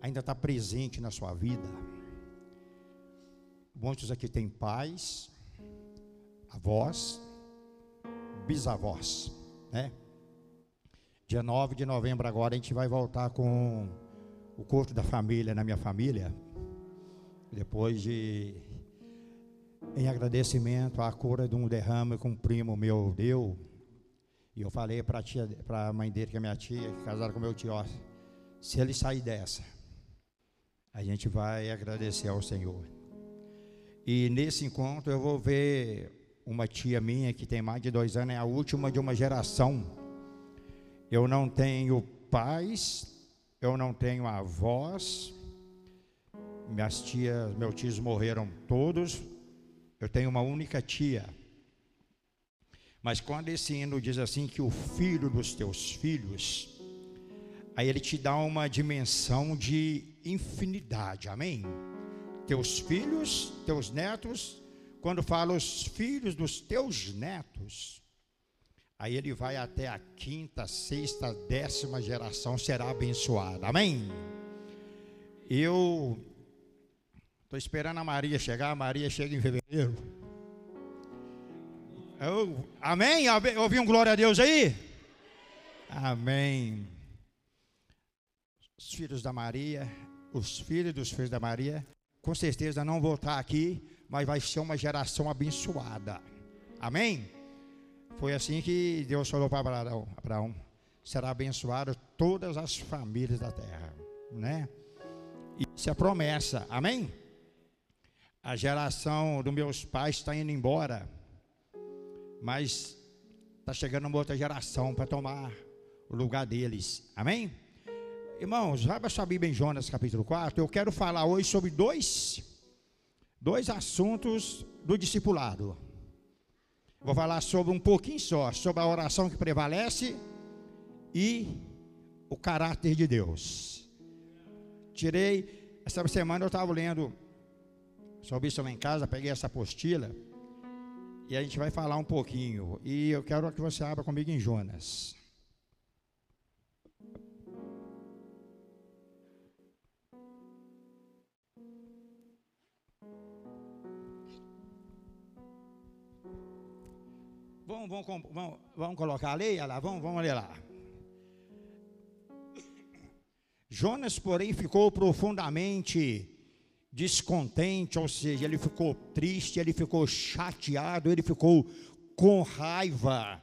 ainda está presente na sua vida. Muitos aqui têm pais, avós, bisavós, né? Dia 9 de novembro agora a gente vai voltar com o culto da família na minha família. Depois de em agradecimento à cura de um derrame que um primo meu deu. E eu falei para a mãe dele, que é minha tia, que casaram com meu tio, se ele sair dessa, a gente vai agradecer ao Senhor. E nesse encontro eu vou ver uma tia minha que tem mais de dois anos, é a última de uma geração. Eu não tenho pais, eu não tenho avós, minhas tias, meus tios morreram todos, eu tenho uma única tia. Mas quando esse hino diz assim que o filho dos teus filhos, aí ele te dá uma dimensão de infinidade, amém? Teus filhos, teus netos, quando fala os filhos dos teus netos, aí ele vai até a quinta, sexta, décima geração será abençoada, amém? Eu estou esperando a Maria chegar, a Maria chega em fevereiro. Eu, amém? Ouvi um glória a Deus aí? Amém. Os filhos da Maria, os filhos dos filhos da Maria, com certeza não vou estar aqui, mas vai ser uma geração abençoada. Amém? Foi assim que Deus falou para Abraão, Abraão será abençoado todas as famílias da terra, né? Isso é promessa. Amém? A geração dos meus pais está indo embora mas está chegando uma outra geração para tomar o lugar deles. Amém? Irmãos, vai para sua Bíblia em Jonas capítulo 4. Eu quero falar hoje sobre dois, dois assuntos do discipulado. Vou falar sobre um pouquinho só, sobre a oração que prevalece e o caráter de Deus. Tirei, essa semana eu estava lendo sobre isso lá em casa, peguei essa apostila e a gente vai falar um pouquinho. E eu quero que você abra comigo em Jonas. Vamos, vamos, vamos, vamos colocar a lei, lá, vamos, vamos ler lá. Jonas, porém, ficou profundamente descontente, ou seja, ele ficou triste, ele ficou chateado, ele ficou com raiva.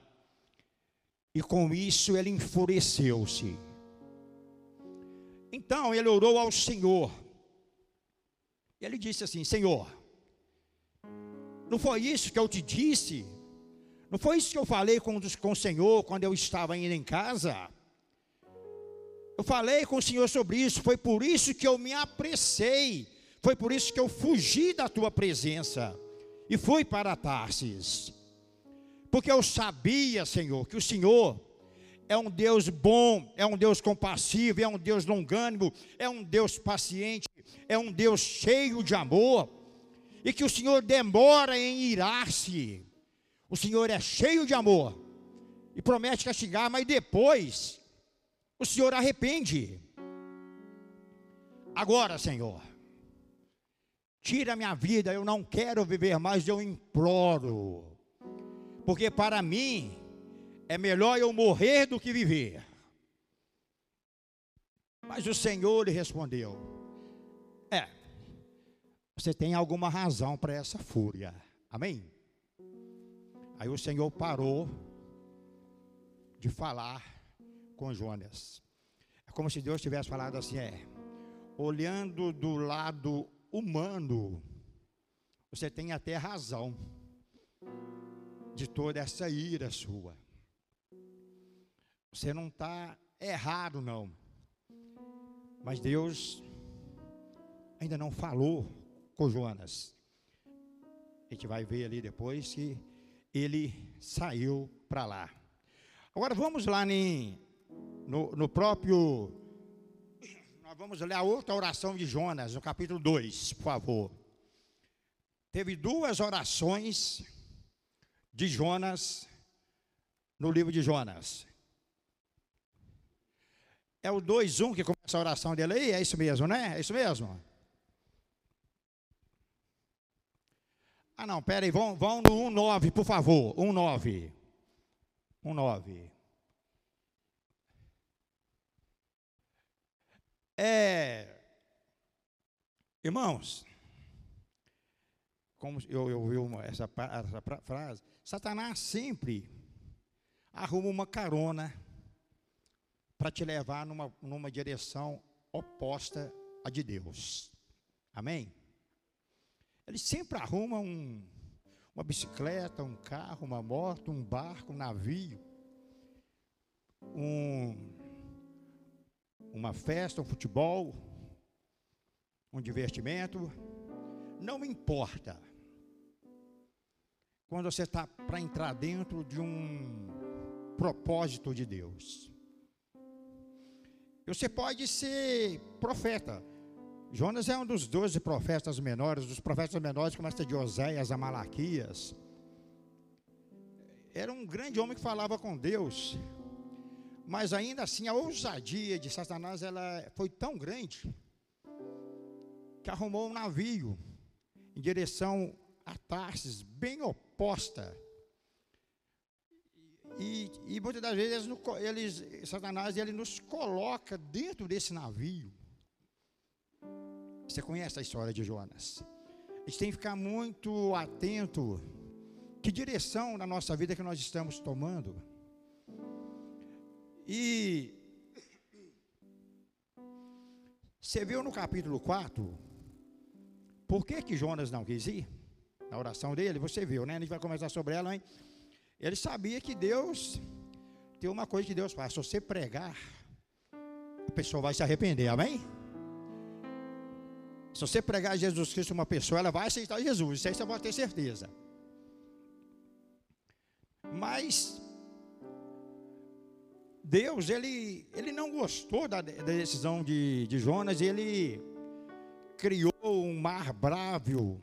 E com isso ele enfureceu-se. Então ele orou ao Senhor. Ele disse assim: Senhor, não foi isso que eu te disse? Não foi isso que eu falei com, com o Senhor quando eu estava indo em casa? Eu falei com o Senhor sobre isso, foi por isso que eu me apressei foi por isso que eu fugi da tua presença e fui para Tarsis. Porque eu sabia, Senhor, que o Senhor é um Deus bom, é um Deus compassivo, é um Deus longânimo, é um Deus paciente, é um Deus cheio de amor, e que o Senhor demora em irar-se. O Senhor é cheio de amor e promete castigar, mas depois o Senhor arrepende. Agora, Senhor, tira minha vida, eu não quero viver mais, eu imploro. Porque para mim é melhor eu morrer do que viver. Mas o Senhor lhe respondeu: É, você tem alguma razão para essa fúria. Amém? Aí o Senhor parou de falar com Jonas. É como se Deus tivesse falado assim: é, olhando do lado humano, você tem até razão de toda essa ira sua. Você não está errado, não. Mas Deus ainda não falou com Jonas. A gente vai ver ali depois que ele saiu para lá. Agora vamos lá em, no, no próprio vamos ler a outra oração de Jonas, no capítulo 2, por favor. Teve duas orações de Jonas no livro de Jonas. É o 2-1 que começa a oração dele aí? É isso mesmo, né? É isso mesmo? Ah, não, pera aí, vão, vão no 1-9, por favor. 1-9. 1-9. É, irmãos, como eu, eu ouvi essa, essa frase, Satanás sempre arruma uma carona para te levar numa, numa direção oposta à de Deus. Amém? Ele sempre arruma um, uma bicicleta, um carro, uma moto, um barco, um navio, um, uma festa, um futebol, um divertimento. Não importa. Quando você está para entrar dentro de um propósito de Deus. Você pode ser profeta. Jonas é um dos doze profetas menores, dos profetas menores que começa de Oséias a Malaquias. Era um grande homem que falava com Deus. Mas ainda assim a ousadia de Satanás ela foi tão grande que arrumou um navio em direção a Tarsis, bem oposta e, e muitas das vezes eles, Satanás ele nos coloca dentro desse navio. Você conhece a história de Jonas? A gente tem que ficar muito atento que direção na nossa vida que nós estamos tomando. E você viu no capítulo 4 por que que Jonas não quis ir? Na oração dele, você viu, né? A gente vai conversar sobre ela, hein? Ele sabia que Deus tem uma coisa que Deus faz: se você pregar, a pessoa vai se arrepender, amém? Se você pregar Jesus Cristo uma pessoa, ela vai aceitar Jesus, isso aí você pode ter certeza. Mas Deus, ele, ele não gostou da, da decisão de, de Jonas, ele criou um mar bravo,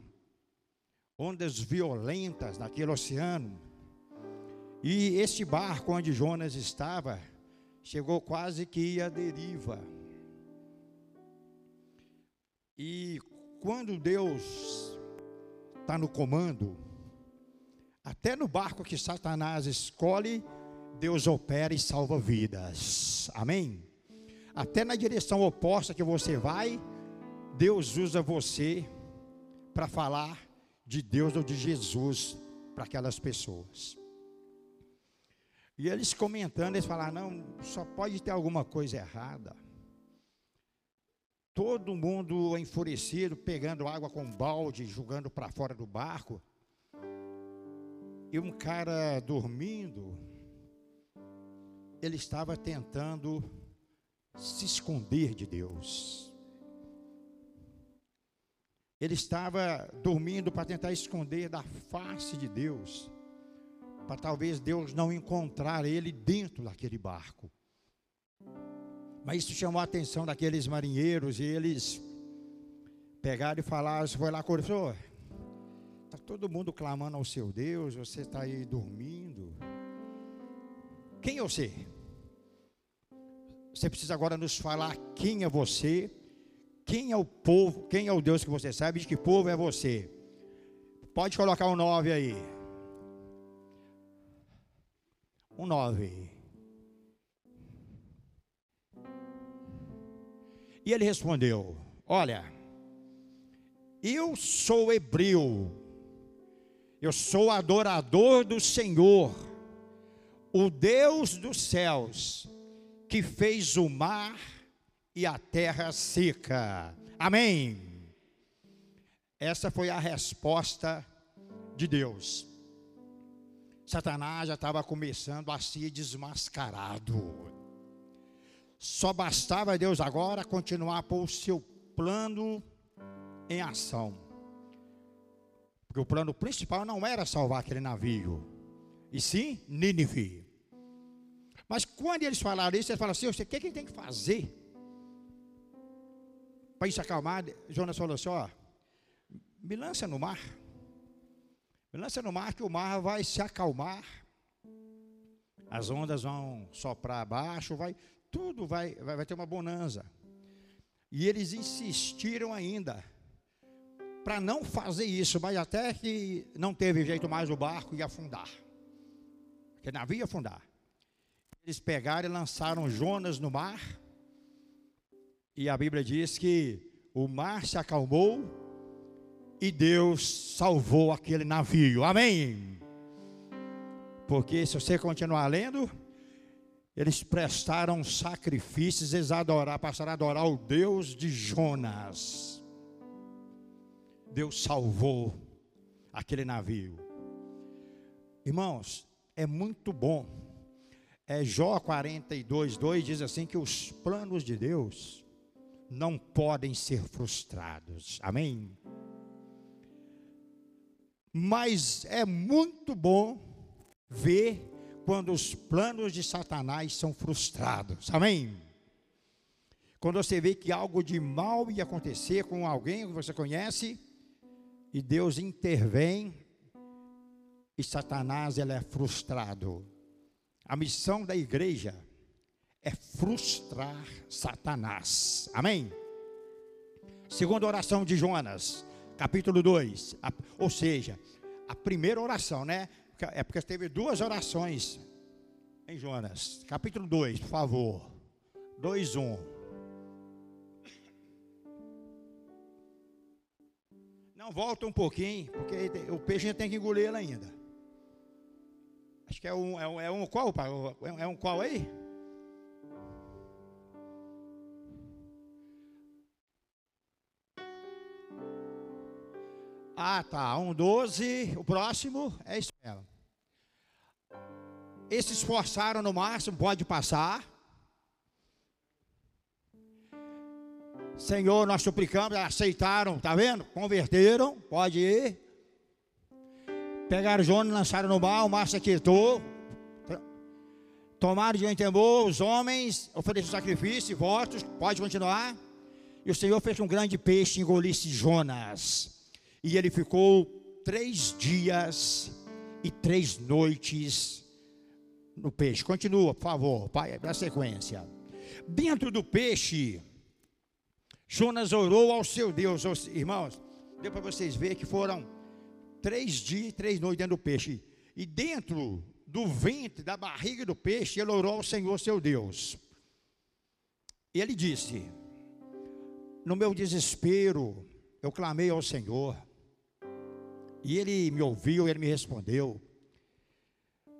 ondas violentas naquele oceano. E este barco onde Jonas estava, chegou quase que à deriva. E quando Deus está no comando, até no barco que Satanás escolhe, Deus opera e salva vidas. Amém? Até na direção oposta que você vai, Deus usa você para falar de Deus ou de Jesus para aquelas pessoas. E eles comentando, eles falaram: não, só pode ter alguma coisa errada. Todo mundo enfurecido, pegando água com balde, jogando para fora do barco. E um cara dormindo, ele estava tentando se esconder de Deus. Ele estava dormindo para tentar esconder da face de Deus para talvez Deus não encontrar ele dentro daquele barco. Mas isso chamou a atenção daqueles marinheiros e eles pegaram e falaram, foi lá senhor, está todo mundo clamando ao seu Deus, você está aí dormindo. Quem é você? Você precisa agora nos falar quem é você, quem é o povo, quem é o Deus que você sabe, de que povo é você. Pode colocar o um 9 aí um nove. E ele respondeu: Olha, eu sou hebreu, eu sou adorador do Senhor, o Deus dos céus, que fez o mar e a terra seca. Amém. Essa foi a resposta de Deus. Satanás já estava começando a ser desmascarado. Só bastava Deus agora continuar por o seu plano em ação. Porque o plano principal não era salvar aquele navio, e sim Nínive. Mas quando eles falaram isso, eles falaram assim: o que, que ele tem que fazer para isso acalmar? Jonas falou assim: ó, me lança no mar. Lança no mar que o mar vai se acalmar, as ondas vão soprar abaixo, vai tudo vai, vai, vai ter uma bonança. E eles insistiram ainda para não fazer isso, mas até que não teve jeito mais o barco ia afundar. Porque navio ia afundar. Eles pegaram e lançaram Jonas no mar. E a Bíblia diz que o mar se acalmou e Deus salvou aquele navio. Amém. Porque se você continuar lendo, eles prestaram sacrifícios, eles adorar, passaram a adorar o Deus de Jonas. Deus salvou aquele navio. Irmãos, é muito bom. É Jó 42, 2 diz assim que os planos de Deus não podem ser frustrados. Amém? Mas é muito bom ver quando os planos de Satanás são frustrados. Amém? Quando você vê que algo de mal ia acontecer com alguém que você conhece, e Deus intervém, e Satanás ele é frustrado. A missão da igreja é frustrar Satanás. Amém? Segunda oração de Jonas, capítulo 2. Ou seja, a primeira oração, né? É porque teve duas orações em Jonas. Capítulo 2, por favor. 2, 1. Não, volta um pouquinho, porque o peixe tem que engolir ele ainda. Acho que é um, é um, é um qual, pai? É um qual aí? Ah, tá. Um 12. O próximo é isso. Esses se esforçaram no máximo, pode passar. Senhor, nós suplicamos, aceitaram, tá vendo? Converteram, pode ir. Pegaram Jonas, lançaram no mar, o mar se aquietou. Tomaram de temor, os homens ofereceram sacrifício, votos, pode continuar. E o Senhor fez um grande peixe engolisse Jonas. E ele ficou três dias e três noites no peixe. Continua, por favor, pai, na sequência. Dentro do peixe, Jonas orou ao seu Deus. Irmãos, deu para vocês verem que foram três dias e três noites dentro do peixe. E dentro do ventre, da barriga do peixe, ele orou ao Senhor seu Deus. E ele disse: No meu desespero, eu clamei ao Senhor. E ele me ouviu, ele me respondeu.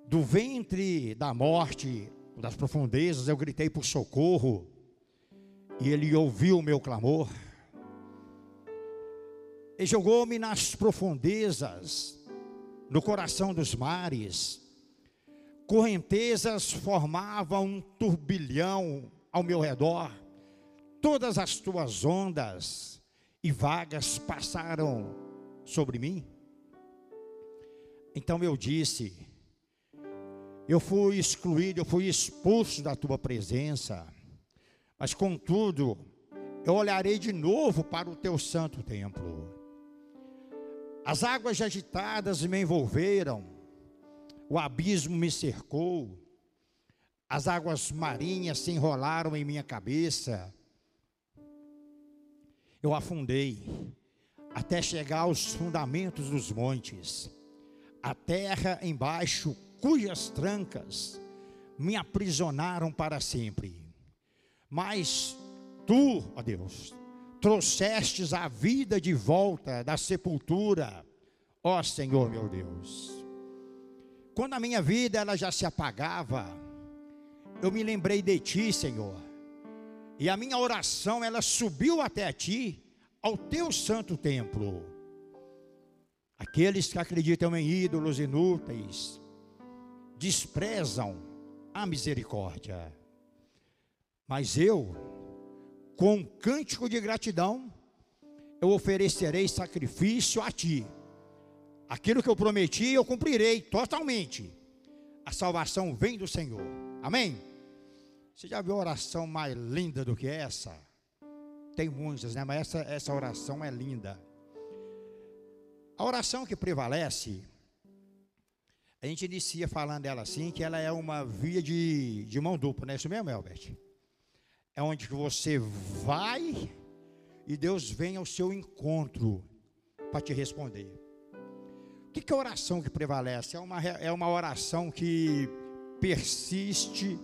Do ventre da morte, das profundezas, eu gritei por socorro. E ele ouviu o meu clamor. E jogou-me nas profundezas, no coração dos mares. Correntezas formavam um turbilhão ao meu redor. Todas as tuas ondas e vagas passaram sobre mim. Então eu disse: Eu fui excluído, eu fui expulso da tua presença, mas contudo, eu olharei de novo para o teu santo templo. As águas agitadas me envolveram, o abismo me cercou, as águas marinhas se enrolaram em minha cabeça. Eu afundei até chegar aos fundamentos dos montes a terra embaixo, cujas trancas me aprisionaram para sempre. Mas tu, ó Deus, trouxestes a vida de volta da sepultura, ó Senhor meu Deus. Quando a minha vida ela já se apagava, eu me lembrei de ti, Senhor. E a minha oração ela subiu até ti, ao teu santo templo. Aqueles que acreditam em ídolos inúteis desprezam a misericórdia. Mas eu, com um cântico de gratidão, eu oferecerei sacrifício a ti. Aquilo que eu prometi, eu cumprirei totalmente. A salvação vem do Senhor. Amém? Você já viu oração mais linda do que essa? Tem muitas, né? Mas essa, essa oração é linda. A oração que prevalece, a gente inicia falando dela assim, que ela é uma via de, de mão dupla, não é isso mesmo, Albert? é onde você vai e Deus vem ao seu encontro para te responder. O que, que é oração que prevalece? É uma, é uma oração que persiste,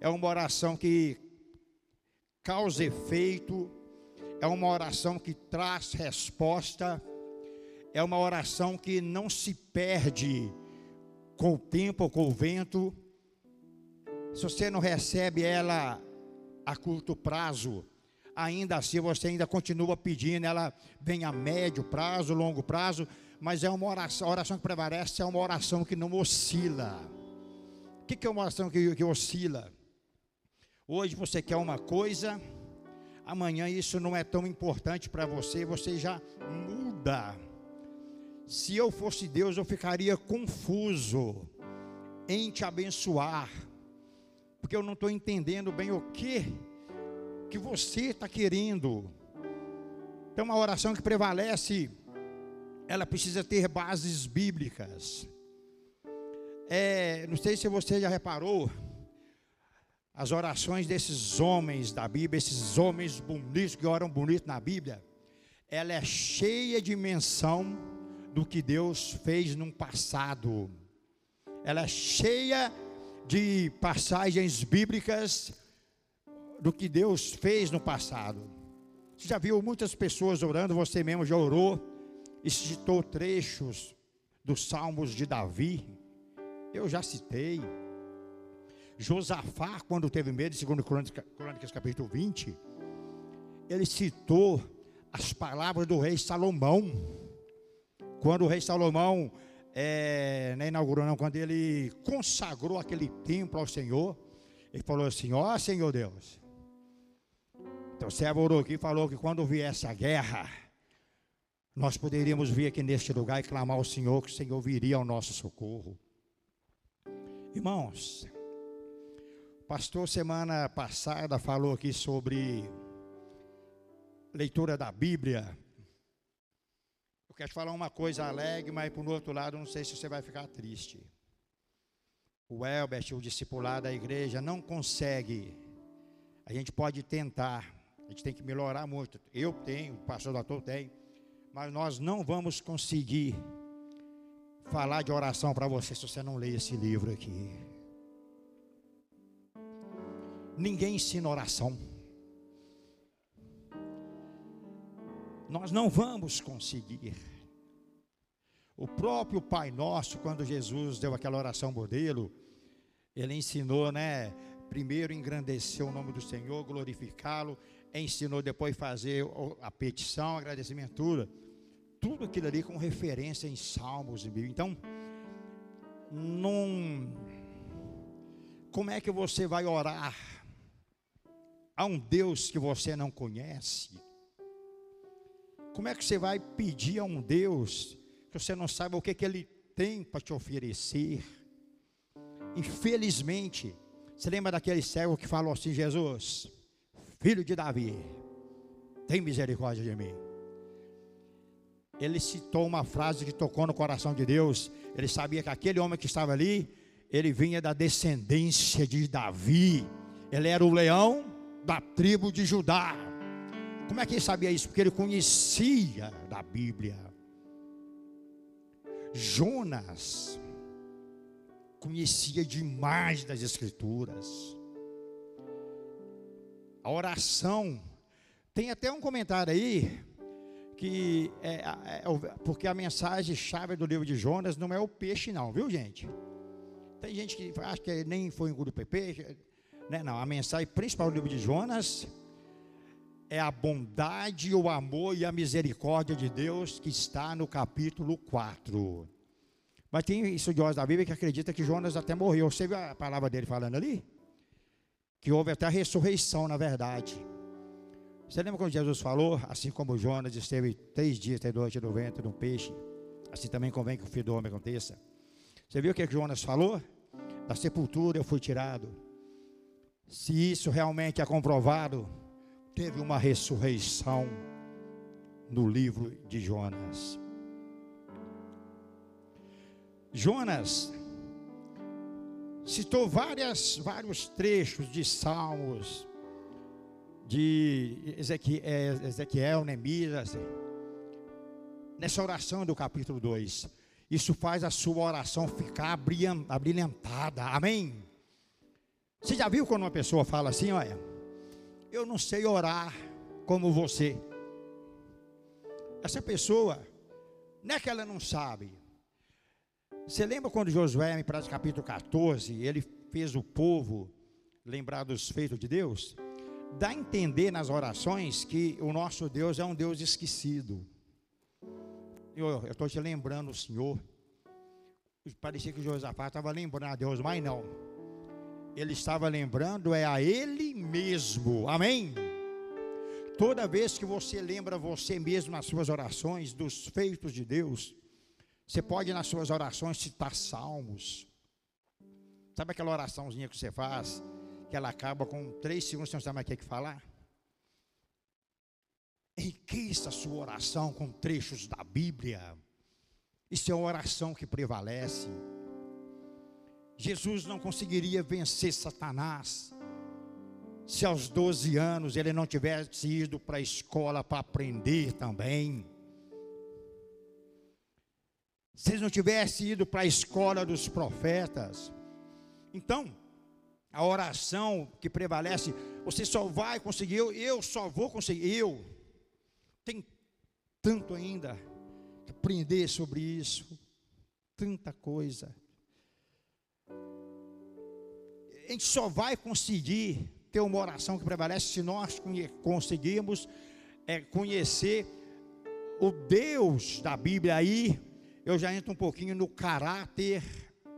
é uma oração que causa efeito, é uma oração que traz resposta, é uma oração que não se perde com o tempo ou com o vento. Se você não recebe ela a curto prazo, ainda assim você ainda continua pedindo, ela vem a médio prazo, longo prazo, mas é uma oração, a oração que prevalece é uma oração que não oscila. O que é uma oração que, que oscila? Hoje você quer uma coisa, amanhã isso não é tão importante para você, você já muda. Se eu fosse Deus, eu ficaria confuso em te abençoar, porque eu não estou entendendo bem o que que você está querendo. Então, uma oração que prevalece, ela precisa ter bases bíblicas. É, não sei se você já reparou, as orações desses homens da Bíblia, esses homens bonitos que oram bonito na Bíblia, ela é cheia de menção do que Deus fez no passado. Ela é cheia de passagens bíblicas do que Deus fez no passado. Você já viu muitas pessoas orando, você mesmo já orou e citou trechos dos Salmos de Davi. Eu já citei. Josafá, quando teve medo, segundo Crônicas, Crônicas capítulo 20, ele citou as palavras do rei Salomão quando o rei Salomão é, não inaugurou, não, quando ele consagrou aquele templo ao Senhor, ele falou assim: Ó oh, Senhor Deus. O servo orou aqui e falou que quando viesse a guerra, nós poderíamos vir aqui neste lugar e clamar ao Senhor, que o Senhor viria ao nosso socorro. Irmãos, o pastor semana passada falou aqui sobre leitura da Bíblia quero te falar uma coisa alegre, mas por outro lado, não sei se você vai ficar triste. O Elbert, o discipulado da igreja, não consegue. A gente pode tentar, a gente tem que melhorar muito. Eu tenho, o pastor doutor tem, mas nós não vamos conseguir falar de oração para você se você não ler esse livro aqui. Ninguém ensina oração. Nós não vamos conseguir. O próprio Pai Nosso, quando Jesus deu aquela oração modelo, ele ensinou, né? Primeiro engrandecer o nome do Senhor, glorificá-lo, ensinou depois fazer a petição, agradecimento, tudo. Tudo aquilo ali com referência em Salmos e Bíblia. Então, não. Como é que você vai orar a um Deus que você não conhece? Como é que você vai pedir a um Deus que você não saiba o que, que Ele tem para te oferecer. Infelizmente, você lembra daquele cego que falou assim: Jesus, filho de Davi, tem misericórdia de mim. Ele citou uma frase que tocou no coração de Deus. Ele sabia que aquele homem que estava ali, ele vinha da descendência de Davi. Ele era o leão da tribo de Judá. Como é que ele sabia isso? Porque ele conhecia da Bíblia. Jonas conhecia demais das Escrituras. A oração, tem até um comentário aí, que é, é, é porque a mensagem chave do livro de Jonas não é o peixe, não, viu gente? Tem gente que acha que nem foi grupo peixe, né? Não, a mensagem principal do livro de Jonas é a bondade, o amor e a misericórdia de Deus que está no capítulo 4. Mas tem estudiosos da Bíblia que acreditam que Jonas até morreu. Você viu a palavra dele falando ali? Que houve até a ressurreição, na verdade. Você lembra quando Jesus falou? Assim como Jonas esteve três dias, três noites no ventre de um peixe, assim também convém que o filho do homem aconteça. Você viu o que Jonas falou? Da sepultura eu fui tirado. Se isso realmente é comprovado, teve uma ressurreição no livro de Jonas. Jonas citou várias, vários trechos de Salmos, de Ezequiel, é, Ezequiel Neemias, nessa oração do capítulo 2. Isso faz a sua oração ficar abrilhantada. Amém? Você já viu quando uma pessoa fala assim, olha, eu não sei orar como você. Essa pessoa, não é que ela não sabe. Você lembra quando Josué, em prática capítulo 14, ele fez o povo lembrar dos feitos de Deus? Dá a entender nas orações que o nosso Deus é um Deus esquecido. Eu estou te lembrando Senhor. Parecia que Josafá estava lembrando a Deus, mas não. Ele estava lembrando é a Ele mesmo. Amém? Toda vez que você lembra você mesmo nas suas orações dos feitos de Deus, você pode nas suas orações citar salmos. Sabe aquela oraçãozinha que você faz, que ela acaba com três segundos, você não sabe mais o que, é que falar? Enriqueça a sua oração com trechos da Bíblia. Isso é uma oração que prevalece. Jesus não conseguiria vencer Satanás se aos 12 anos ele não tivesse ido para a escola para aprender também. Se ele não tivesse ido para a escola dos profetas. Então, a oração que prevalece, você só vai conseguir, eu, eu só vou conseguir, eu. Tem tanto ainda que aprender sobre isso, tanta coisa. A gente só vai conseguir ter uma oração que prevalece se nós conseguirmos é, conhecer o Deus da Bíblia. Aí eu já entro um pouquinho no caráter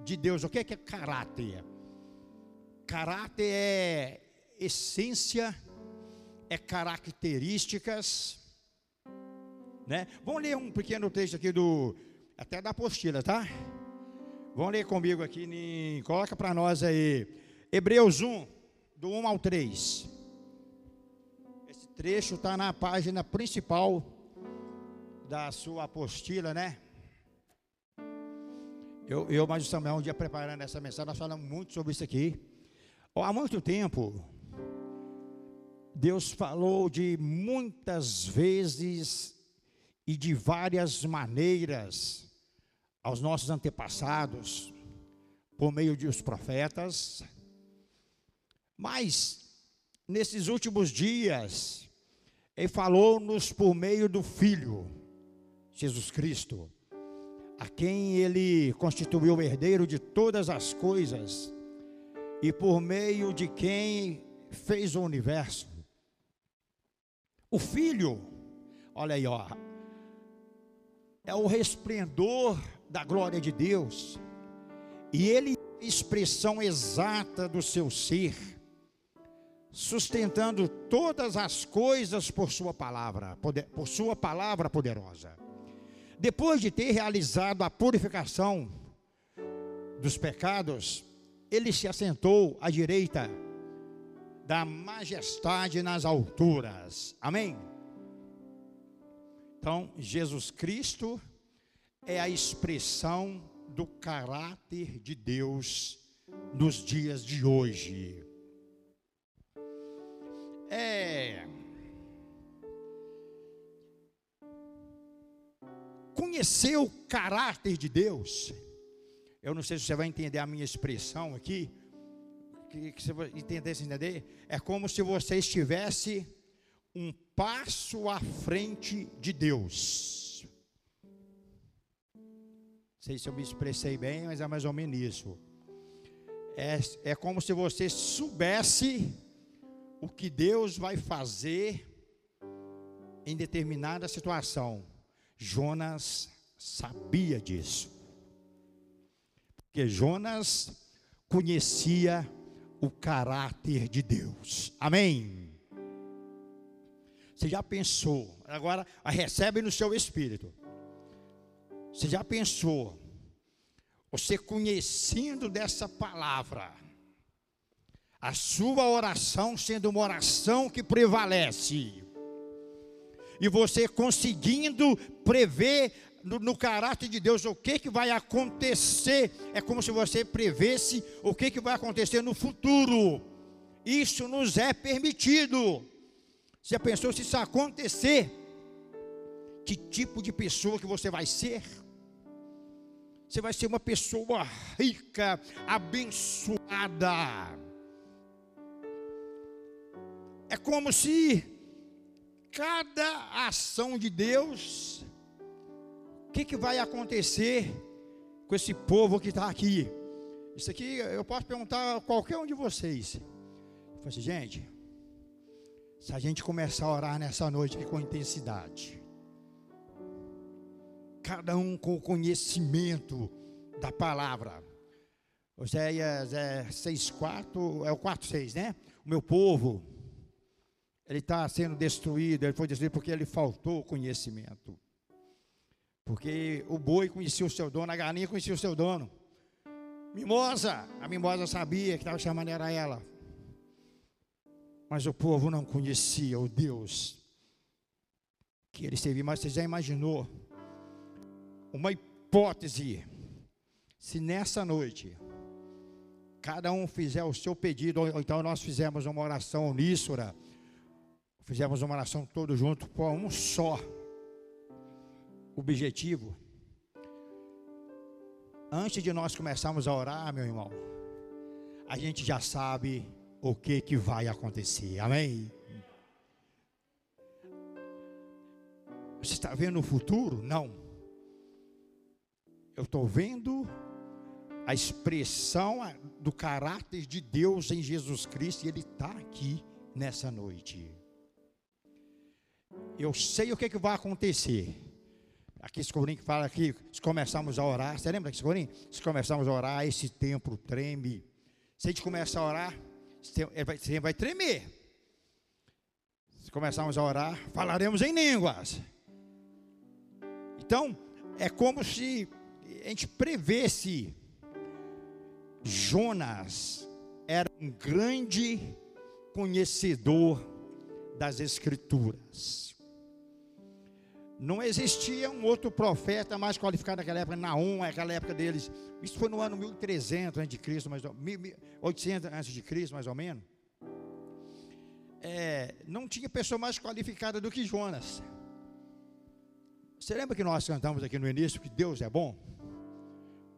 de Deus. O que é, que é caráter? Caráter é essência, é características, né? Vamos ler um pequeno texto aqui do até da apostila, tá? Vamos ler comigo aqui, coloca para nós aí Hebreus 1 do 1 ao 3. Esse trecho está na página principal da sua apostila, né? Eu, eu mais o Samuel, um dia preparando essa mensagem, nós falamos muito sobre isso aqui. Há muito tempo, Deus falou de muitas vezes e de várias maneiras aos nossos antepassados, por meio dos profetas, mas, nesses últimos dias, Ele falou-nos por meio do Filho, Jesus Cristo, a quem Ele constituiu o herdeiro de todas as coisas, e por meio de quem fez o universo. O Filho, olha aí, ó, é o resplendor da glória de Deus, e Ele é a expressão exata do seu ser sustentando todas as coisas por sua palavra, por sua palavra poderosa. Depois de ter realizado a purificação dos pecados, ele se assentou à direita da majestade nas alturas. Amém? Então, Jesus Cristo é a expressão do caráter de Deus nos dias de hoje é, conhecer o caráter de Deus. Eu não sei se você vai entender a minha expressão aqui. Que, que você vai entender, entender. É como se você estivesse um passo à frente de Deus. Não sei se eu me expressei bem, mas é mais ou menos isso. É, é como se você soubesse o que Deus vai fazer em determinada situação. Jonas sabia disso. Porque Jonas conhecia o caráter de Deus. Amém. Você já pensou? Agora recebe no seu espírito. Você já pensou? Você conhecendo dessa palavra, a sua oração sendo uma oração que prevalece, e você conseguindo prever no, no, caráter de Deus o que, que vai acontecer, é como se você prevesse o que, que vai acontecer no futuro. Isso nos é permitido. Você pensou se isso acontecer? Que tipo de pessoa que você vai ser? Você vai ser uma pessoa rica, abençoada. É como se cada ação de Deus, o que, que vai acontecer com esse povo que está aqui? Isso aqui eu posso perguntar a qualquer um de vocês. Eu falei assim, gente, se a gente começar a orar nessa noite aqui com intensidade, cada um com conhecimento da palavra. Oséias é 6,4, é o 4,6, né? O meu povo, ele está sendo destruído, ele foi destruído porque ele faltou conhecimento. Porque o boi conhecia o seu dono, a galinha conhecia o seu dono. Mimosa, a mimosa sabia que estava chamando era ela. Mas o povo não conhecia o Deus que ele servia. Mas você já imaginou uma hipótese se nessa noite cada um fizer o seu pedido, ou então nós fizemos uma oração uníssora, fizemos uma oração todos juntos por um só objetivo. Antes de nós começarmos a orar, meu irmão, a gente já sabe o que que vai acontecer. Amém? Você está vendo o futuro? Não. Eu estou vendo a expressão do caráter de Deus em Jesus Cristo e Ele está aqui nessa noite. Eu sei o que, que vai acontecer. Aqui Escorinho que fala aqui, se começarmos a orar, você lembra que Escorinho? Se começarmos a orar, esse templo treme. Se a gente começar a orar, você vai tremer. Se começarmos a orar, falaremos em línguas. Então, é como se a gente prevesse Jonas era um grande conhecedor das Escrituras. Não existia um outro profeta mais qualificado naquela época, Naum, naquela época deles. Isso foi no ano 1300 a.C., mais 1800 a.C., mais ou menos. É, não tinha pessoa mais qualificada do que Jonas. Você lembra que nós cantamos aqui no início que Deus é bom?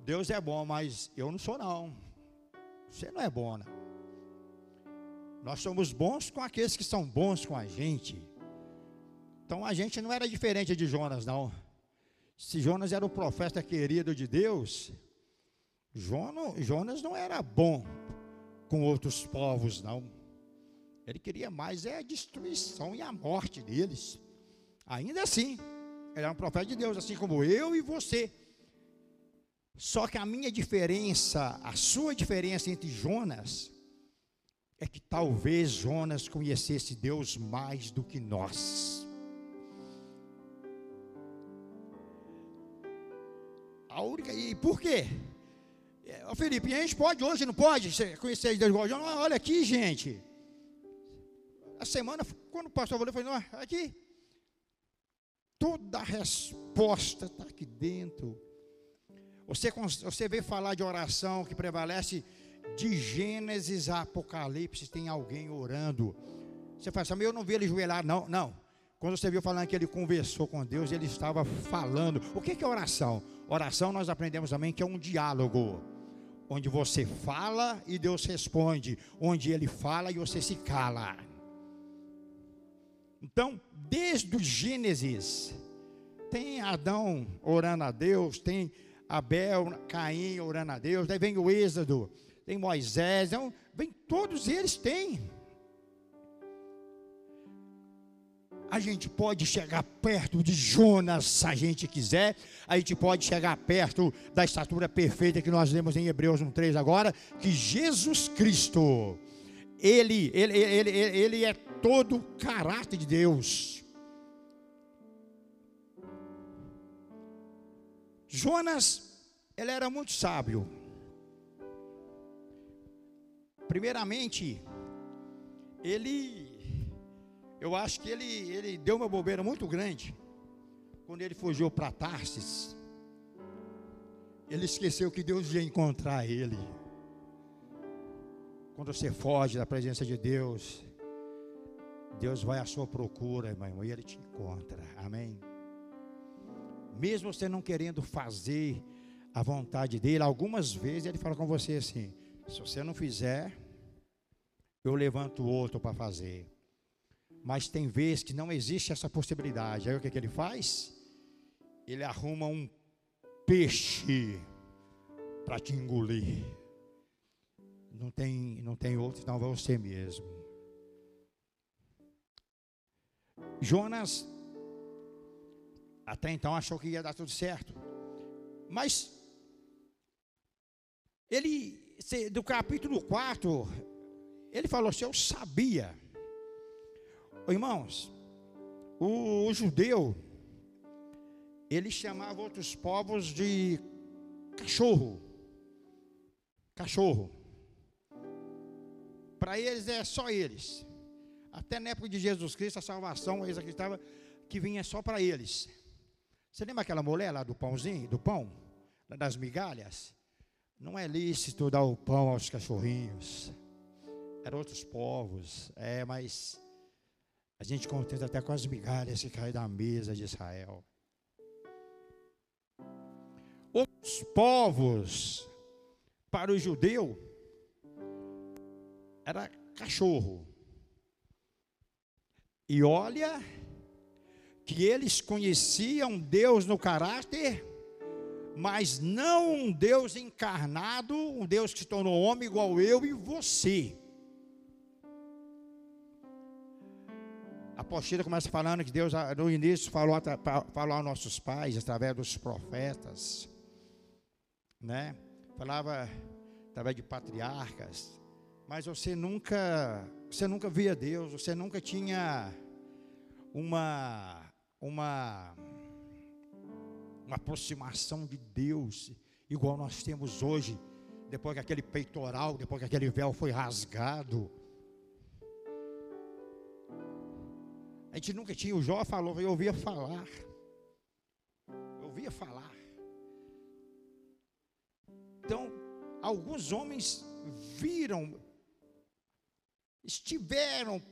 Deus é bom, mas eu não sou não. Você não é bom, não. Nós somos bons com aqueles que são bons com a gente. Então a gente não era diferente de Jonas, não. Se Jonas era o profeta querido de Deus, Jonas não era bom com outros povos, não. Ele queria mais é a destruição e a morte deles. Ainda assim, ele era um profeta de Deus, assim como eu e você. Só que a minha diferença, a sua diferença entre Jonas, é que talvez Jonas conhecesse Deus mais do que nós. A única, e por quê? É, Felipe, a gente pode hoje, não pode conhecer Deus igual Jonas? Olha aqui, gente. A semana, quando o pastor falou, eu falei, não, aqui. Toda a resposta está aqui dentro. Você, você vê falar de oração que prevalece de Gênesis a Apocalipse, tem alguém orando. Você fala assim, eu não vi ele joelhar, não, não. Quando você viu falando que ele conversou com Deus, ele estava falando. O que é oração? Oração nós aprendemos também que é um diálogo, onde você fala e Deus responde, onde ele fala e você se cala. Então, desde o Gênesis, tem Adão orando a Deus, tem Abel, Caim orando a Deus, daí vem o Êxodo, tem Moisés, então, vem todos eles têm. A gente pode chegar perto de Jonas se a gente quiser, a gente pode chegar perto da estatura perfeita que nós lemos em Hebreus 1,3 agora, que Jesus Cristo, ele, ele, ele, ele é todo o caráter de Deus. Jonas, ele era muito sábio. Primeiramente, ele, eu acho que ele, ele deu uma bobeira muito grande quando ele fugiu para Tarsis. Ele esqueceu que Deus ia encontrar ele. Quando você foge da presença de Deus, Deus vai à sua procura, irmão, e Ele te encontra. Amém? Mesmo você não querendo fazer a vontade dele, algumas vezes Ele fala com você assim: se você não fizer, eu levanto outro para fazer. Mas tem vezes que não existe essa possibilidade. Aí o que, que ele faz? Ele arruma um peixe para te engolir. Não tem, não tem outro, então vai você mesmo. Jonas até então achou que ia dar tudo certo. Mas ele do capítulo 4, ele falou assim: Eu sabia. Irmãos, o, o judeu, ele chamava outros povos de cachorro. Cachorro. Para eles é só eles. Até na época de Jesus Cristo, a salvação, eles acreditavam que vinha só para eles. Você lembra aquela mulher lá do pãozinho, do pão? Das migalhas? Não é lícito dar o pão aos cachorrinhos. Eram outros povos. É, mas a gente contenta até com as migalhas que caem da mesa de Israel. Outros povos, para o judeu, era cachorro. E olha que eles conheciam Deus no caráter, mas não um Deus encarnado, um Deus que se tornou homem igual eu e você. Apostila começa falando que Deus, no início, falou, falou aos nossos pais, através dos profetas, né? Falava através de patriarcas, mas você nunca, você nunca via Deus, você nunca tinha uma, uma, uma aproximação de Deus, igual nós temos hoje, depois que aquele peitoral, depois que aquele véu foi rasgado. A gente nunca tinha, o Jó falou, eu ouvia falar. Eu ouvia falar. Então, alguns homens viram, estiveram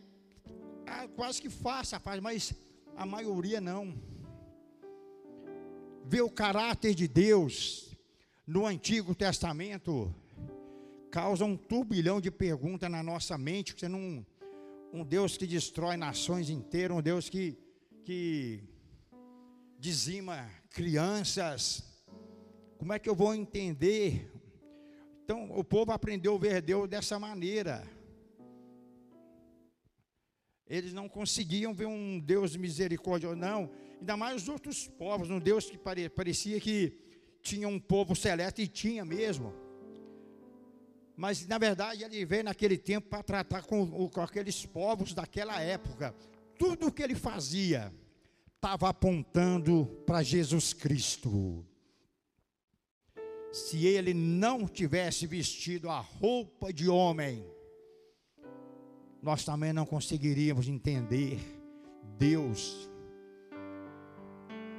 ah, quase que faça, mas a maioria não. Vê o caráter de Deus no Antigo Testamento, causa um turbilhão de perguntas na nossa mente, você não um Deus que destrói nações inteiras, um Deus que, que dizima crianças. Como é que eu vou entender? Então, o povo aprendeu a ver Deus dessa maneira. Eles não conseguiam ver um Deus de misericórdia, não. Ainda mais os outros povos, um Deus que parecia que tinha um povo celeste, e tinha mesmo. Mas na verdade ele veio naquele tempo para tratar com, com aqueles povos daquela época. Tudo o que ele fazia estava apontando para Jesus Cristo. Se ele não tivesse vestido a roupa de homem, nós também não conseguiríamos entender Deus.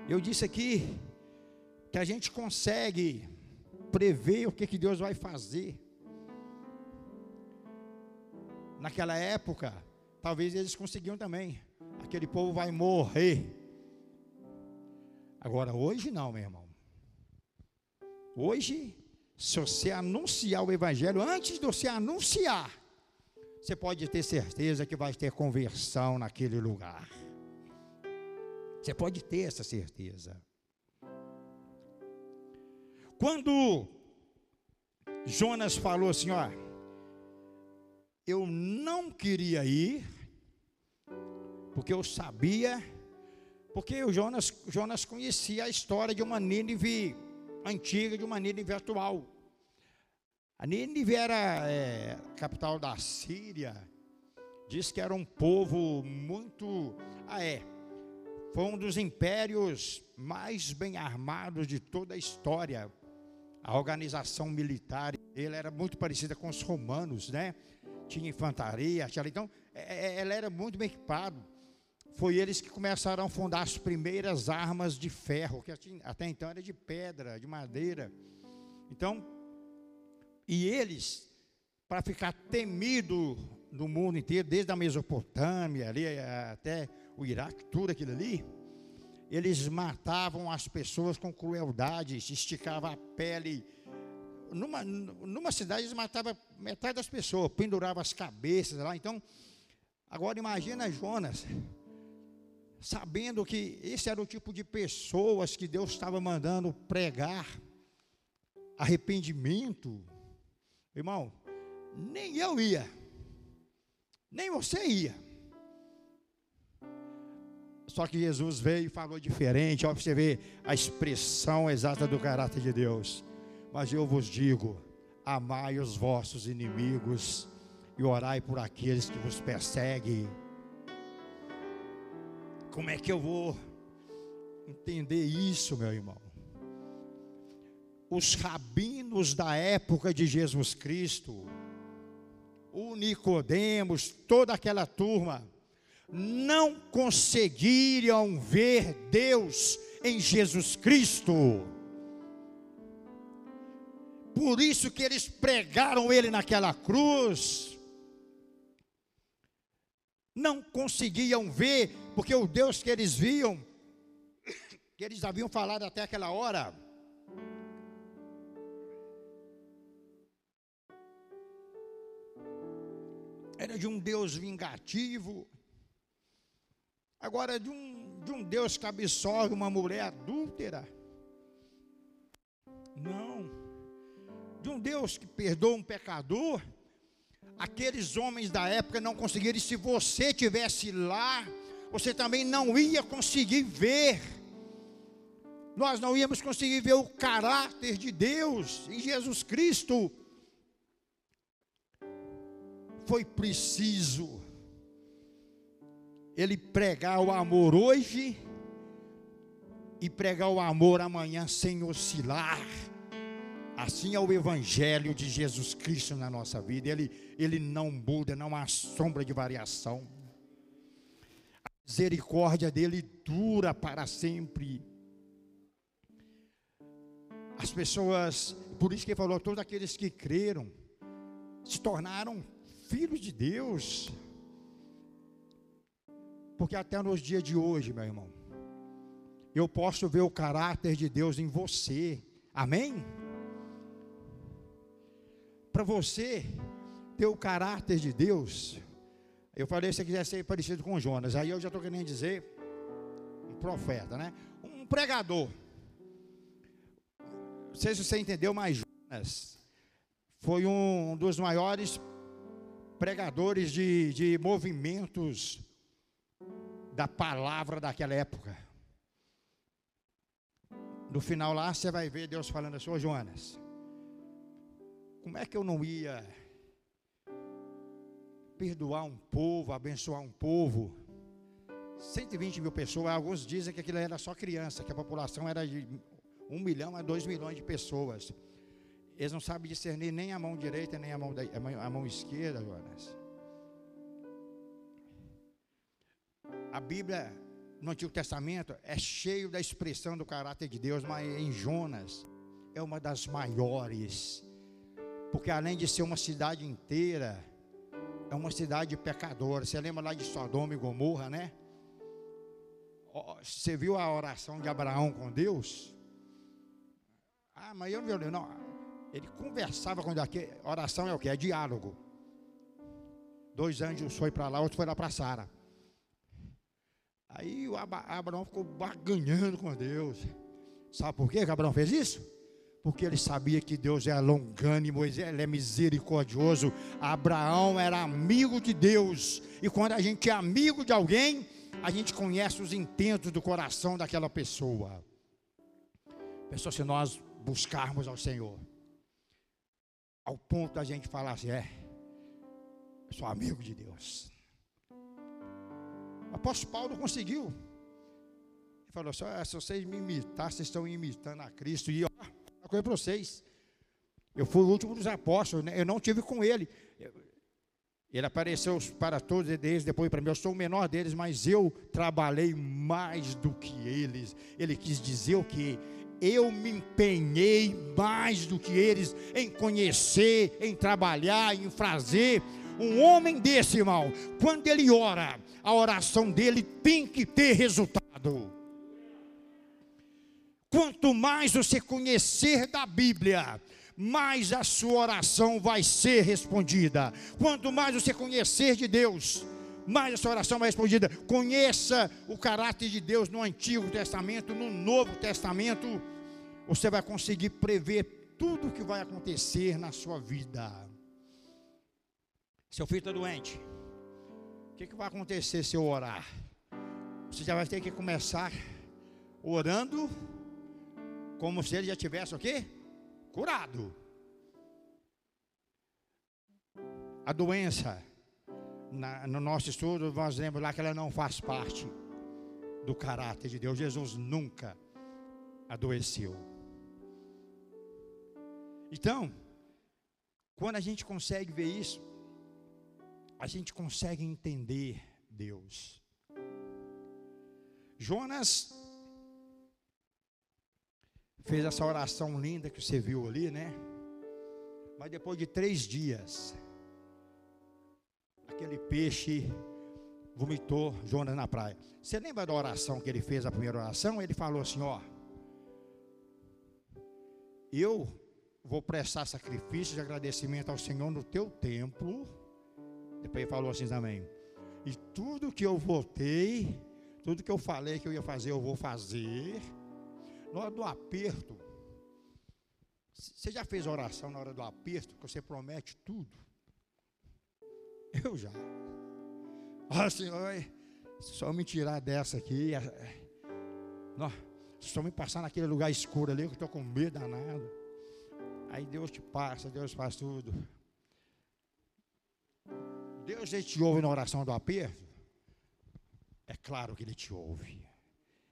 Eu disse aqui que a gente consegue prever o que, que Deus vai fazer naquela época, talvez eles conseguiam também. Aquele povo vai morrer. Agora, hoje não, meu irmão. Hoje, se você anunciar o Evangelho, antes de você anunciar, você pode ter certeza que vai ter conversão naquele lugar. Você pode ter essa certeza. Quando Jonas falou assim, ó, eu não queria ir, porque eu sabia, porque o Jonas, Jonas conhecia a história de uma Nínive antiga, de uma Nínive atual. A Nínive era é, capital da Síria, diz que era um povo muito. Ah, é. Foi um dos impérios mais bem armados de toda a história. A organização militar ele era muito parecida com os romanos, né? Tinha infantaria, tinha, então é, é, ela era muito bem equipada. Foi eles que começaram a fundar as primeiras armas de ferro, que até então era de pedra, de madeira. Então, e eles, para ficar temido no mundo inteiro, desde a Mesopotâmia ali até o Iraque, tudo aquilo ali, eles matavam as pessoas com crueldade, esticavam a pele. Numa, numa cidade eles matavam metade das pessoas, penduravam as cabeças lá. Então, agora imagina Jonas, sabendo que esse era o tipo de pessoas que Deus estava mandando pregar arrependimento. Irmão, nem eu ia, nem você ia. Só que Jesus veio e falou diferente. Olha você ver a expressão exata do caráter de Deus. Mas eu vos digo: amai os vossos inimigos e orai por aqueles que vos perseguem. Como é que eu vou entender isso, meu irmão? Os rabinos da época de Jesus Cristo, o Nicodemos, toda aquela turma, não conseguiriam ver Deus em Jesus Cristo. Por isso que eles pregaram ele naquela cruz. Não conseguiam ver, porque o Deus que eles viam, que eles haviam falado até aquela hora, era de um Deus vingativo, Agora, de um, de um Deus que absorve uma mulher adúltera. Não. De um Deus que perdoa um pecador. Aqueles homens da época não conseguiram. E se você tivesse lá, você também não ia conseguir ver. Nós não íamos conseguir ver o caráter de Deus em Jesus Cristo. Foi preciso ele pregar o amor hoje e pregar o amor amanhã sem oscilar. Assim é o Evangelho de Jesus Cristo na nossa vida. Ele, ele não muda, não há sombra de variação. A misericórdia dele dura para sempre. As pessoas, por isso que ele falou, todos aqueles que creram se tornaram filhos de Deus. Porque até nos dias de hoje, meu irmão, eu posso ver o caráter de Deus em você. Amém? Para você ter o caráter de Deus, eu falei se você quiser ser parecido com Jonas, aí eu já estou querendo dizer um profeta, né? Um pregador. Não sei se você entendeu, mas Jonas foi um dos maiores pregadores de, de movimentos da palavra daquela época. No final lá você vai ver Deus falando assim, ô Jonas, como é que eu não ia perdoar um povo, abençoar um povo? 120 mil pessoas, alguns dizem que aquilo era só criança, que a população era de 1 milhão a 2 milhões de pessoas. Eles não sabem discernir nem a mão direita, nem a mão, da, a mão, a mão esquerda, Jonas. A Bíblia no Antigo Testamento é cheio da expressão do caráter de Deus, mas em Jonas é uma das maiores. Porque além de ser uma cidade inteira, é uma cidade pecadora. Você lembra lá de Sodoma e Gomorra, né? Você viu a oração de Abraão com Deus? Ah, mas eu não vi, não. Ele conversava com Deus. Oração é o que? É diálogo. Dois anjos foi para lá, outro foi lá para Sara. Aí o Abraão ficou barganhando com Deus. Sabe por quê que Abraão fez isso? Porque ele sabia que Deus é longânimo, ele é misericordioso. Abraão era amigo de Deus. E quando a gente é amigo de alguém, a gente conhece os intentos do coração daquela pessoa. Pessoal, se nós buscarmos ao Senhor, ao ponto da gente falar assim, é, eu sou amigo de Deus. O apóstolo Paulo conseguiu. Ele falou se vocês me imitar, vocês estão imitando a Cristo. E ó, coisa para vocês. Eu fui o último dos apóstolos, né? eu não tive com ele. Ele apareceu para todos eles, depois para mim. Eu sou o menor deles, mas eu trabalhei mais do que eles. Ele quis dizer o que? Eu me empenhei mais do que eles em conhecer, em trabalhar, em fazer Um homem desse, irmão, quando ele ora, a oração dele tem que ter resultado. Quanto mais você conhecer da Bíblia, mais a sua oração vai ser respondida. Quanto mais você conhecer de Deus, mais a sua oração vai respondida. Conheça o caráter de Deus no Antigo Testamento, no Novo Testamento, você vai conseguir prever tudo o que vai acontecer na sua vida. Seu filho está doente. O que, que vai acontecer se eu orar? Você já vai ter que começar orando como se ele já tivesse o quê? Curado. A doença, na, no nosso estudo, nós lemos lá que ela não faz parte do caráter de Deus. Jesus nunca adoeceu. Então, quando a gente consegue ver isso, a gente consegue entender Deus. Jonas fez essa oração linda que você viu ali, né? Mas depois de três dias, aquele peixe vomitou Jonas na praia. Você lembra da oração que ele fez, a primeira oração? Ele falou assim: Ó, eu vou prestar sacrifício de agradecimento ao Senhor no teu templo. Depois ele falou assim também: E tudo que eu votei, tudo que eu falei que eu ia fazer, eu vou fazer. Na hora do aperto, você já fez oração na hora do aperto, que você promete tudo? Eu já. Olha, Senhor, só me tirar dessa aqui. Só me passar naquele lugar escuro ali, que eu estou com medo danado. Aí Deus te passa, Deus faz tudo. Deus ele te ouve na oração do aperto? É claro que ele te ouve.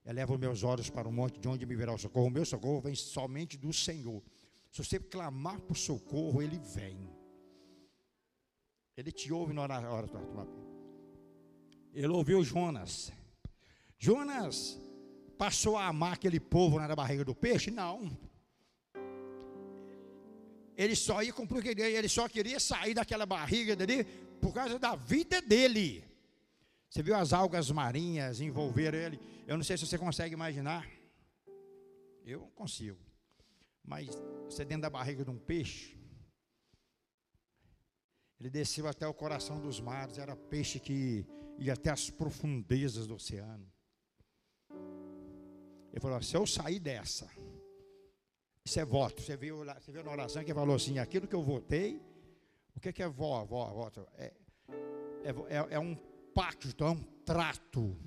Eleva meus olhos para o monte de onde me virá o socorro. O meu socorro vem somente do Senhor. Se você clamar por socorro, ele vem. Ele te ouve na hora aperto. Ele ouviu Jonas. Jonas passou a amar aquele povo na barriga do peixe? Não. Ele só ia cumprir o que ele só queria sair daquela barriga dele por causa da vida dele. Você viu as algas marinhas envolver ele? Eu não sei se você consegue imaginar. Eu não consigo. Mas você dentro da barriga de um peixe, ele desceu até o coração dos mares, era peixe que ia até as profundezas do oceano. Ele falou: se eu sair dessa, isso é voto. Você viu, você viu na oração que falou assim: aquilo que eu votei, o que, é vó, voto? É, é, é, é um pacto, é um trato.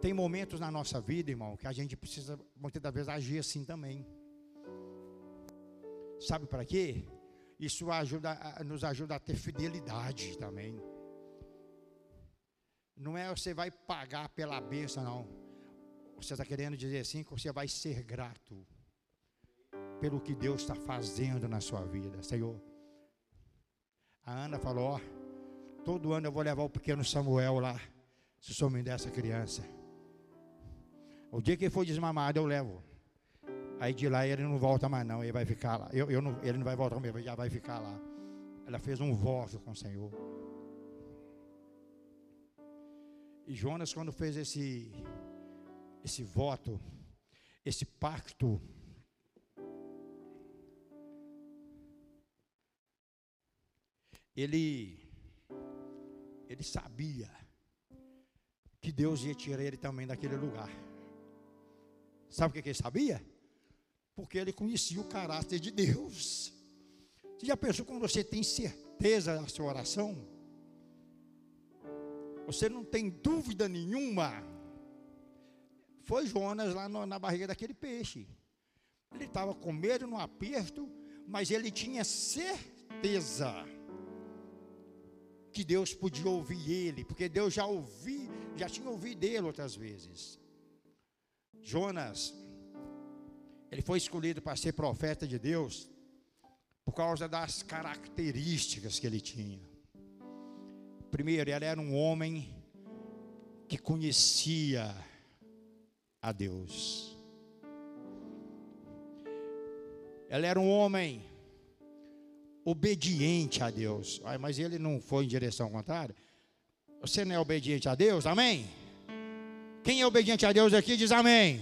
Tem momentos na nossa vida, irmão, que a gente precisa, muitas das vezes, agir assim também. Sabe para quê? Isso ajuda, nos ajuda a ter fidelidade também. Não é você vai pagar pela bênção, não. Você está querendo dizer assim que você vai ser grato pelo que Deus está fazendo na sua vida, Senhor. A Ana falou: ó, todo ano eu vou levar o pequeno Samuel lá, se o essa criança. O dia que ele for desmamado, eu levo. Aí de lá ele não volta mais, não, ele vai ficar lá. Eu, eu não, ele não vai voltar mesmo, ele já vai ficar lá. Ela fez um voto com o Senhor. E Jonas, quando fez esse, esse voto, esse pacto, ele, ele sabia que Deus ia tirar ele também daquele lugar. Sabe o que ele sabia? Porque ele conhecia o caráter de Deus. Você já pensou quando você tem certeza da sua oração? Você não tem dúvida nenhuma. Foi Jonas lá no, na barriga daquele peixe. Ele estava com medo no aperto, mas ele tinha certeza que Deus podia ouvir ele, porque Deus já ouvi, já tinha ouvido ele outras vezes. Jonas, ele foi escolhido para ser profeta de Deus por causa das características que ele tinha. Primeiro, ele era um homem que conhecia a Deus. Ele era um homem obediente a Deus. Ai, mas ele não foi em direção contrária. Você não é obediente a Deus? Amém? Quem é obediente a Deus aqui diz amém.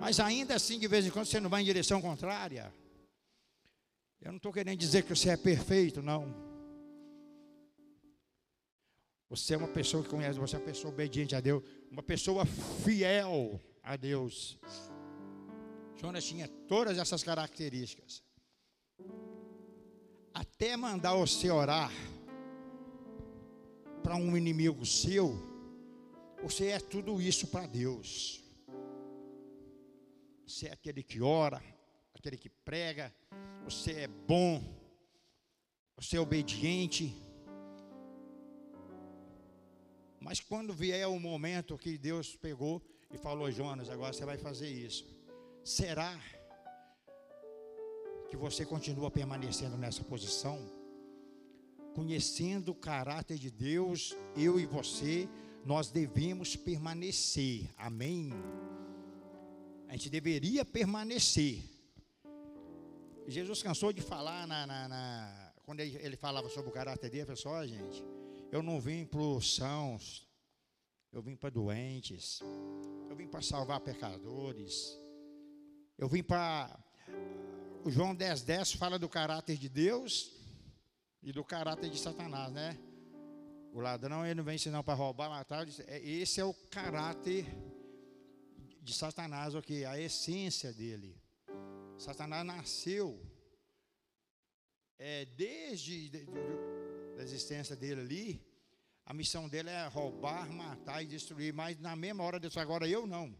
Mas ainda assim, de vez em quando, você não vai em direção contrária. Eu não estou querendo dizer que você é perfeito, não. Você é uma pessoa que conhece, você é uma pessoa obediente a Deus, uma pessoa fiel a Deus. Jonas tinha todas essas características. Até mandar você orar para um inimigo seu, você é tudo isso para Deus. Você é aquele que ora, aquele que prega, você é bom, você é obediente. Mas quando vier o momento que Deus pegou e falou, Jonas, agora você vai fazer isso. Será que você continua permanecendo nessa posição? Conhecendo o caráter de Deus, eu e você, nós devemos permanecer. Amém? A gente deveria permanecer. Jesus cansou de falar na, na, na quando ele, ele, falava sobre o caráter dele, pessoal, assim, gente, eu não vim para os sãos, eu vim para doentes, eu vim para salvar pecadores, eu vim para. O João 10,10 10 fala do caráter de Deus e do caráter de Satanás, né? O ladrão ele não vem senão para roubar, matar. É, esse é o caráter de Satanás, o que? A essência dele. Satanás nasceu é, desde de, de, de, a existência dele ali. A missão dele é roubar, matar e destruir. Mas na mesma hora disso, agora eu não.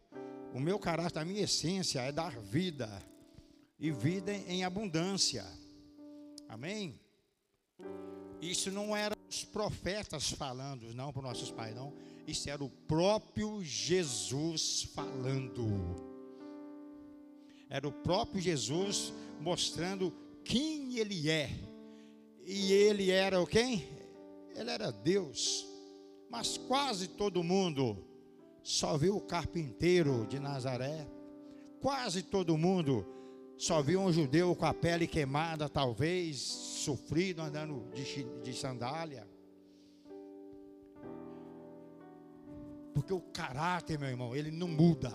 O meu caráter, a minha essência é dar vida. E vida em abundância. Amém? Isso não era os profetas falando, não, para os nossos pais, não. Isso era o próprio Jesus falando. Era o próprio Jesus mostrando quem ele é. E ele era o quem? Ele era Deus. Mas quase todo mundo só viu o carpinteiro de Nazaré. Quase todo mundo só viu um judeu com a pele queimada, talvez, sofrido, andando de, de sandália. Porque o caráter, meu irmão, ele não muda.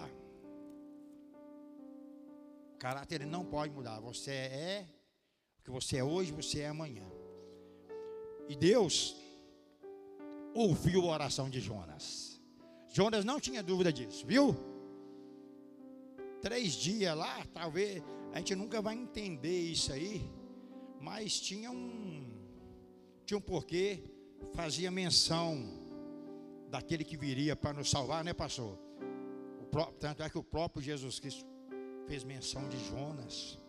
O caráter ele não pode mudar. Você é o que você é hoje, você é amanhã. E Deus ouviu a oração de Jonas. Jonas não tinha dúvida disso, viu? Três dias lá, talvez a gente nunca vai entender isso aí, mas tinha um tinha um porquê, fazia menção daquele que viria para nos salvar, né, pastor? O, tanto é que o próprio Jesus Cristo fez menção de Jonas.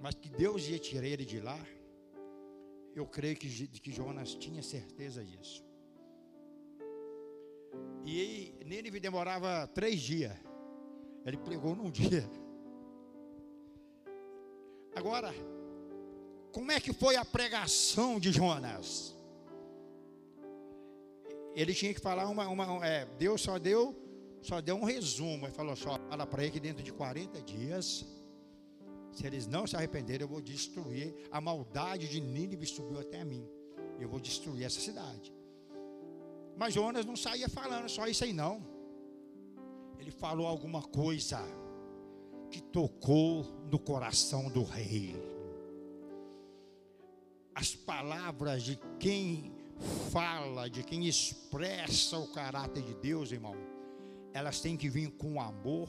Mas que Deus ia tirar ele de lá, eu creio que, que Jonas tinha certeza disso. E nele demorava três dias. Ele pregou num dia. Agora, como é que foi a pregação de Jonas? ele tinha que falar uma, uma é, Deus só deu, só deu um resumo. Ele falou só, fala para ele que dentro de 40 dias, se eles não se arrependerem, eu vou destruir. A maldade de Nínive subiu até mim. Eu vou destruir essa cidade. Mas Jonas não saía falando só isso aí não. Ele falou alguma coisa que tocou no coração do rei. As palavras de quem fala, de quem expressa o caráter de Deus, irmão, elas têm que vir com amor,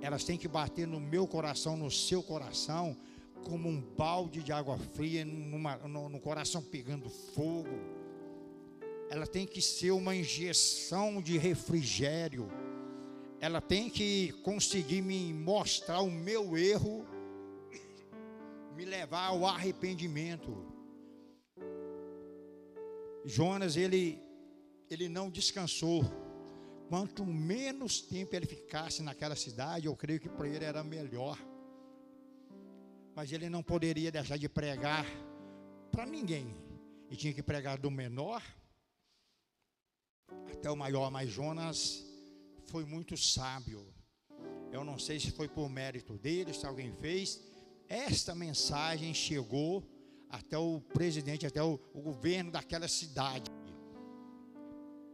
elas têm que bater no meu coração, no seu coração, como um balde de água fria numa, no, no coração pegando fogo. Ela tem que ser uma injeção de refrigério. Ela tem que conseguir me mostrar o meu erro, me levar ao arrependimento. Jonas, ele, ele não descansou. Quanto menos tempo ele ficasse naquela cidade, eu creio que para ele era melhor. Mas ele não poderia deixar de pregar para ninguém. E tinha que pregar do menor até o maior. Mas Jonas foi muito sábio. Eu não sei se foi por mérito dele, se alguém fez. esta mensagem chegou até o presidente, até o, o governo daquela cidade.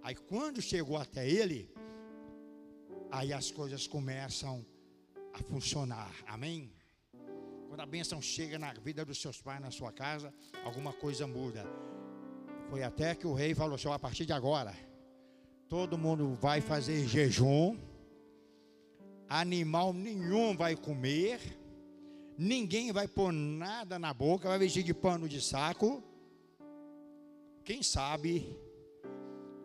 Aí quando chegou até ele, aí as coisas começam a funcionar. Amém? Quando a bênção chega na vida dos seus pais, na sua casa, alguma coisa muda. Foi até que o rei falou assim: a partir de agora, todo mundo vai fazer jejum, animal nenhum vai comer, ninguém vai pôr nada na boca, vai vestir de pano de saco. Quem sabe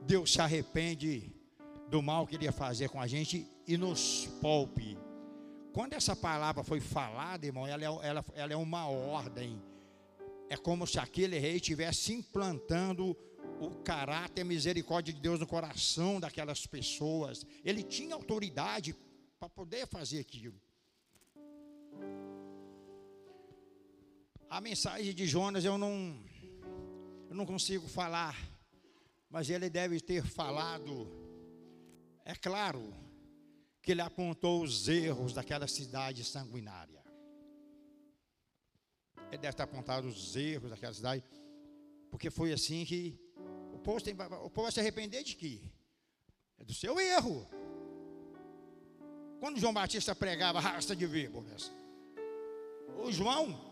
Deus se arrepende do mal que ele ia fazer com a gente e nos poupe. Quando essa palavra foi falada, irmão, ela é, ela, ela é uma ordem. É como se aquele rei estivesse implantando o caráter, a misericórdia de Deus no coração daquelas pessoas. Ele tinha autoridade para poder fazer aquilo. A mensagem de Jonas eu não, eu não consigo falar, mas ele deve ter falado. É claro que ele apontou os erros daquela cidade sanguinária. Ele deve ter apontado os erros daquela cidade, porque foi assim que povo, tem, o povo vai se arrepender de quê? É do seu erro. Quando João Batista pregava raça de víboras, o João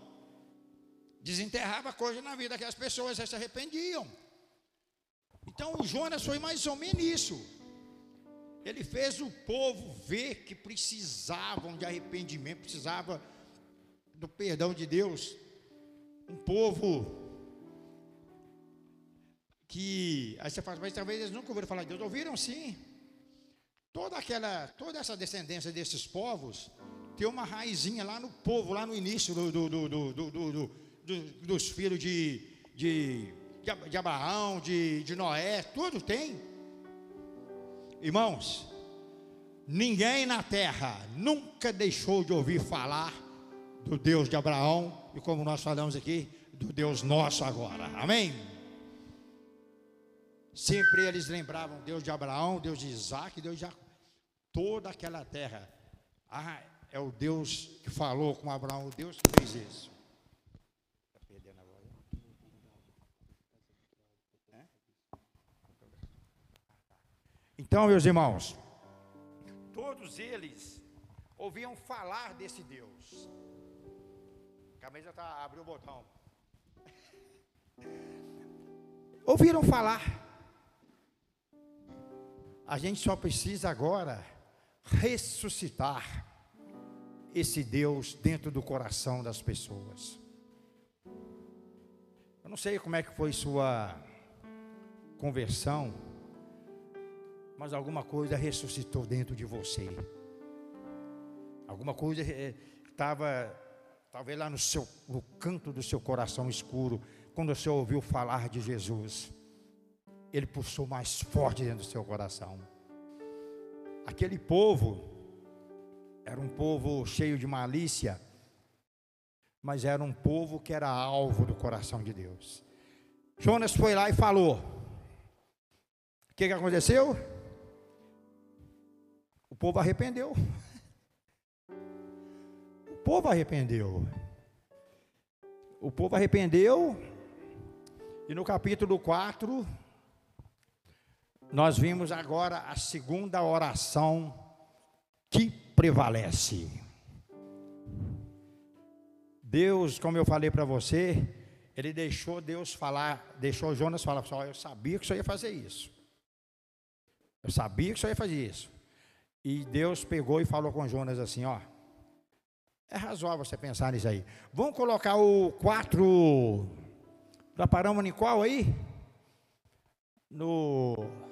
desenterrava coisas na vida que as pessoas se arrependiam. Então o Jonas foi mais ou menos isso. Ele fez o povo ver que precisavam de arrependimento, precisava do perdão de Deus. Um povo que aí você fala, mas talvez eles nunca ouviram falar de Deus. Ouviram sim. Toda aquela, toda essa descendência desses povos tem uma raizinha lá no povo, lá no início do, do, do, dos filhos de, de, de Abraão, de, de Noé, tudo tem. Irmãos, ninguém na terra nunca deixou de ouvir falar do Deus de Abraão e como nós falamos aqui, do Deus nosso agora. Amém? Sempre eles lembravam Deus de Abraão, Deus de Isaac, Deus de Jacó. Toda aquela terra. Ah, é o Deus que falou com Abraão, o Deus que fez isso. Então, meus irmãos, todos eles ouviam falar desse Deus. A camisa tá abriu o botão. Ouviram falar. A gente só precisa agora ressuscitar esse Deus dentro do coração das pessoas. Eu não sei como é que foi sua conversão mas alguma coisa ressuscitou dentro de você. Alguma coisa estava, eh, talvez lá no, seu, no canto do seu coração escuro, quando você ouviu falar de Jesus, ele pulsou mais forte dentro do seu coração. Aquele povo era um povo cheio de malícia, mas era um povo que era alvo do coração de Deus. Jonas foi lá e falou. O que, que aconteceu? O povo arrependeu. O povo arrependeu. O povo arrependeu. E no capítulo 4, nós vimos agora a segunda oração que prevalece. Deus, como eu falei para você, ele deixou Deus falar, deixou Jonas falar, pessoal, eu sabia que você ia fazer isso. Eu sabia que você ia fazer isso. E Deus pegou e falou com Jonas assim: ó, é razoável você pensar nisso aí. Vamos colocar o 4. Já paramos em qual aí? No.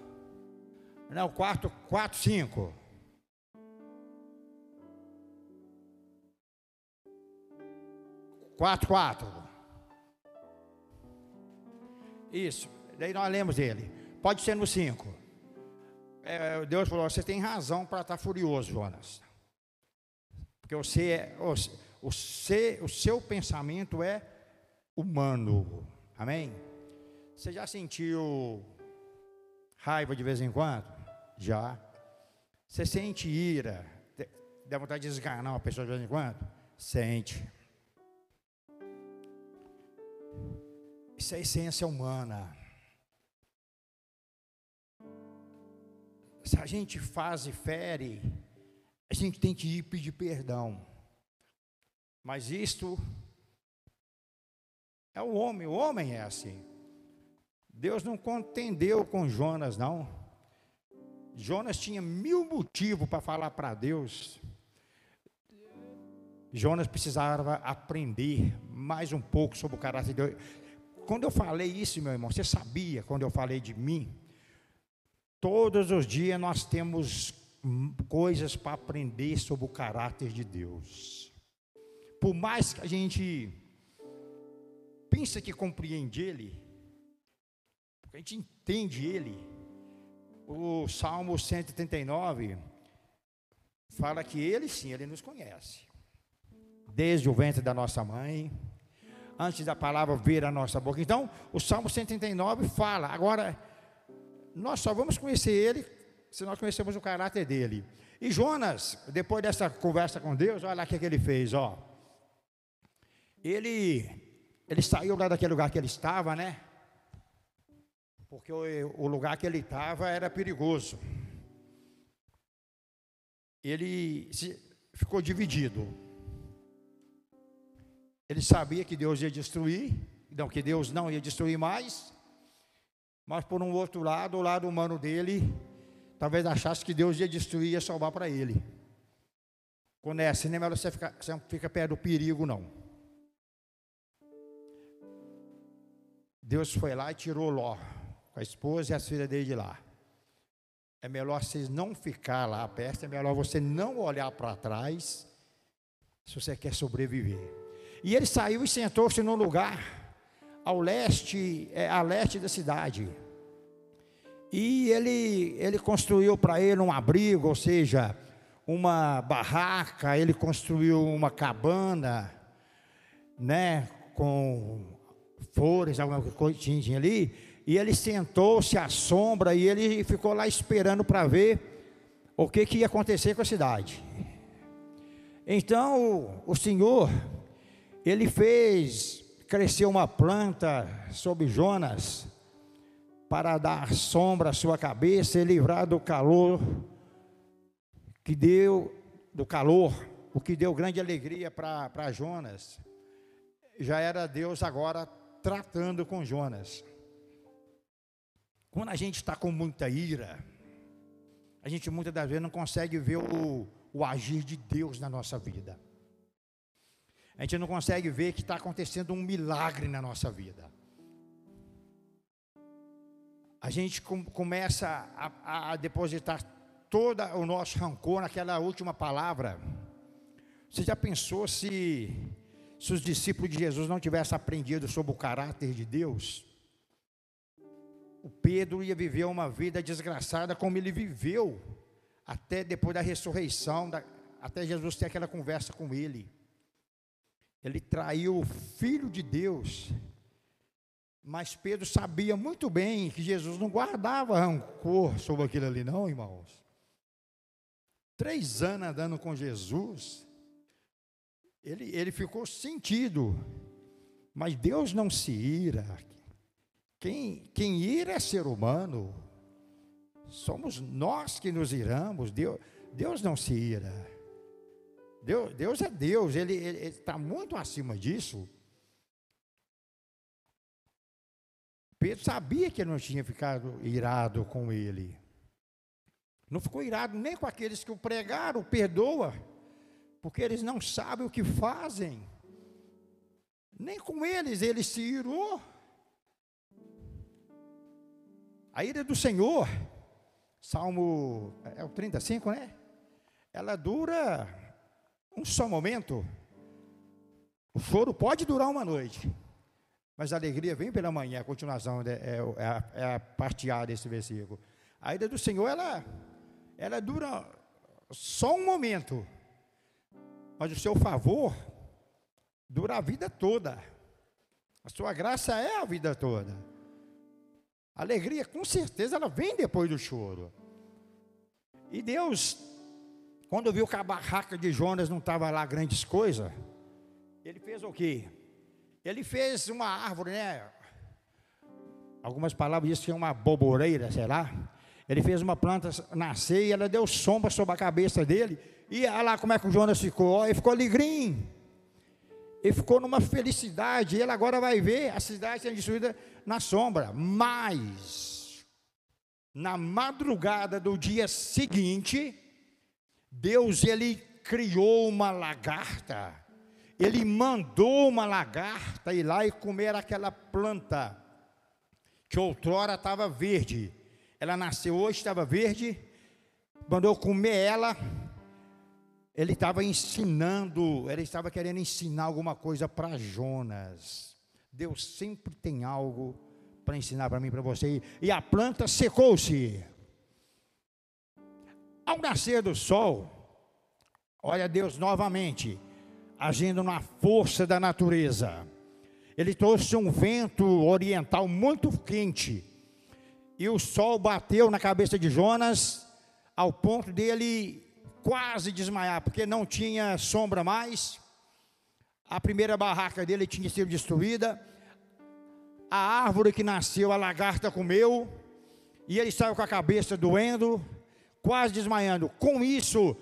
Não, 4, 4, 5. Quatro, quatro. Isso. Daí nós lemos ele. Pode ser no 5 é, Deus falou: você tem razão para estar tá furioso, Jonas. Porque você é, o, ser, o seu pensamento é humano. Amém? Você já sentiu raiva de vez em quando? Já. Você sente ira? Dá vontade de esganar uma pessoa de vez em quando? Sente. Isso é essência humana. Se a gente faz e fere, a gente tem que ir pedir perdão. Mas isto é o homem, o homem é assim. Deus não contendeu com Jonas, não. Jonas tinha mil motivos para falar para Deus. Jonas precisava aprender mais um pouco sobre o caráter de Deus. Quando eu falei isso, meu irmão, você sabia quando eu falei de mim? Todos os dias nós temos coisas para aprender sobre o caráter de Deus. Por mais que a gente pense que compreende Ele, porque a gente entende Ele, o Salmo 139 fala que Ele sim, Ele nos conhece. Desde o ventre da nossa mãe, antes da palavra vir à nossa boca. Então, o Salmo 139 fala, agora nós só vamos conhecer ele se nós conhecemos o caráter dele. E Jonas, depois dessa conversa com Deus, olha lá o que, é que ele fez, ó. Ele, ele saiu lá daquele lugar que ele estava, né? Porque o, lugar que ele estava era perigoso. Ele ficou dividido. Ele sabia que Deus ia destruir, não, que Deus não ia destruir mais. Mas por um outro lado, o lado humano dele, talvez achasse que Deus ia destruir e ia salvar para ele. Quando é assim, nem é melhor você ficar, você não fica perto do perigo, não. Deus foi lá e tirou Ló, com a esposa e as filhas dele de lá. É melhor vocês não ficar lá perto, é melhor você não olhar para trás, se você quer sobreviver. E ele saiu e sentou-se num lugar ao leste, é, a leste da cidade. E ele, ele construiu para ele um abrigo, ou seja, uma barraca, ele construiu uma cabana, né, com flores, alguma coisinha ali, e ele sentou-se à sombra e ele ficou lá esperando para ver o que, que ia acontecer com a cidade. Então, o, o Senhor, ele fez cresceu uma planta sob Jonas para dar sombra à sua cabeça e livrar do calor que deu do calor, o que deu grande alegria para Jonas. Já era Deus agora tratando com Jonas. Quando a gente está com muita ira, a gente muitas das vezes não consegue ver o, o agir de Deus na nossa vida a gente não consegue ver que está acontecendo um milagre na nossa vida. A gente com, começa a, a depositar todo o nosso rancor naquela última palavra. Você já pensou se, se os discípulos de Jesus não tivessem aprendido sobre o caráter de Deus? O Pedro ia viver uma vida desgraçada como ele viveu, até depois da ressurreição, da, até Jesus ter aquela conversa com ele. Ele traiu o filho de Deus. Mas Pedro sabia muito bem que Jesus não guardava rancor sobre aquilo ali, não, irmãos. Três anos andando com Jesus, ele, ele ficou sentido. Mas Deus não se ira. Quem, quem ira é ser humano. Somos nós que nos iramos. Deus, Deus não se ira. Deus, Deus é Deus, Ele está muito acima disso. Pedro sabia que não tinha ficado irado com ele. Não ficou irado nem com aqueles que o pregaram, perdoa, porque eles não sabem o que fazem. Nem com eles ele se irou. A ira do Senhor, Salmo é o 35, né? Ela dura um só momento, o choro pode durar uma noite, mas a alegria vem pela manhã, a continuação né, é, é, a, é a parte A desse versículo. A ida do Senhor, ela, ela dura só um momento, mas o seu favor dura a vida toda. A sua graça é a vida toda. A alegria, com certeza, ela vem depois do choro. E Deus quando viu que a barraca de Jonas não estava lá grandes coisas, ele fez o quê? Ele fez uma árvore, né? Algumas palavras dizem que é uma boboreira, sei lá. Ele fez uma planta nascer e ela deu sombra sobre a cabeça dele. E olha lá como é que o Jonas ficou. Ele ficou alegrinho. Ele ficou numa felicidade. Ele agora vai ver a cidade sendo destruída na sombra. Mas, na madrugada do dia seguinte, Deus ele criou uma lagarta. Ele mandou uma lagarta ir lá e comer aquela planta que outrora estava verde. Ela nasceu hoje, estava verde. Mandou comer ela. Ele estava ensinando, ele estava querendo ensinar alguma coisa para Jonas. Deus sempre tem algo para ensinar para mim, para você. E a planta secou-se. Ao nascer do sol, olha Deus novamente, agindo na força da natureza. Ele trouxe um vento oriental muito quente, e o sol bateu na cabeça de Jonas, ao ponto dele quase desmaiar, porque não tinha sombra mais. A primeira barraca dele tinha sido destruída, a árvore que nasceu, a lagarta comeu, e ele estava com a cabeça doendo, quase desmaiando. Com isso,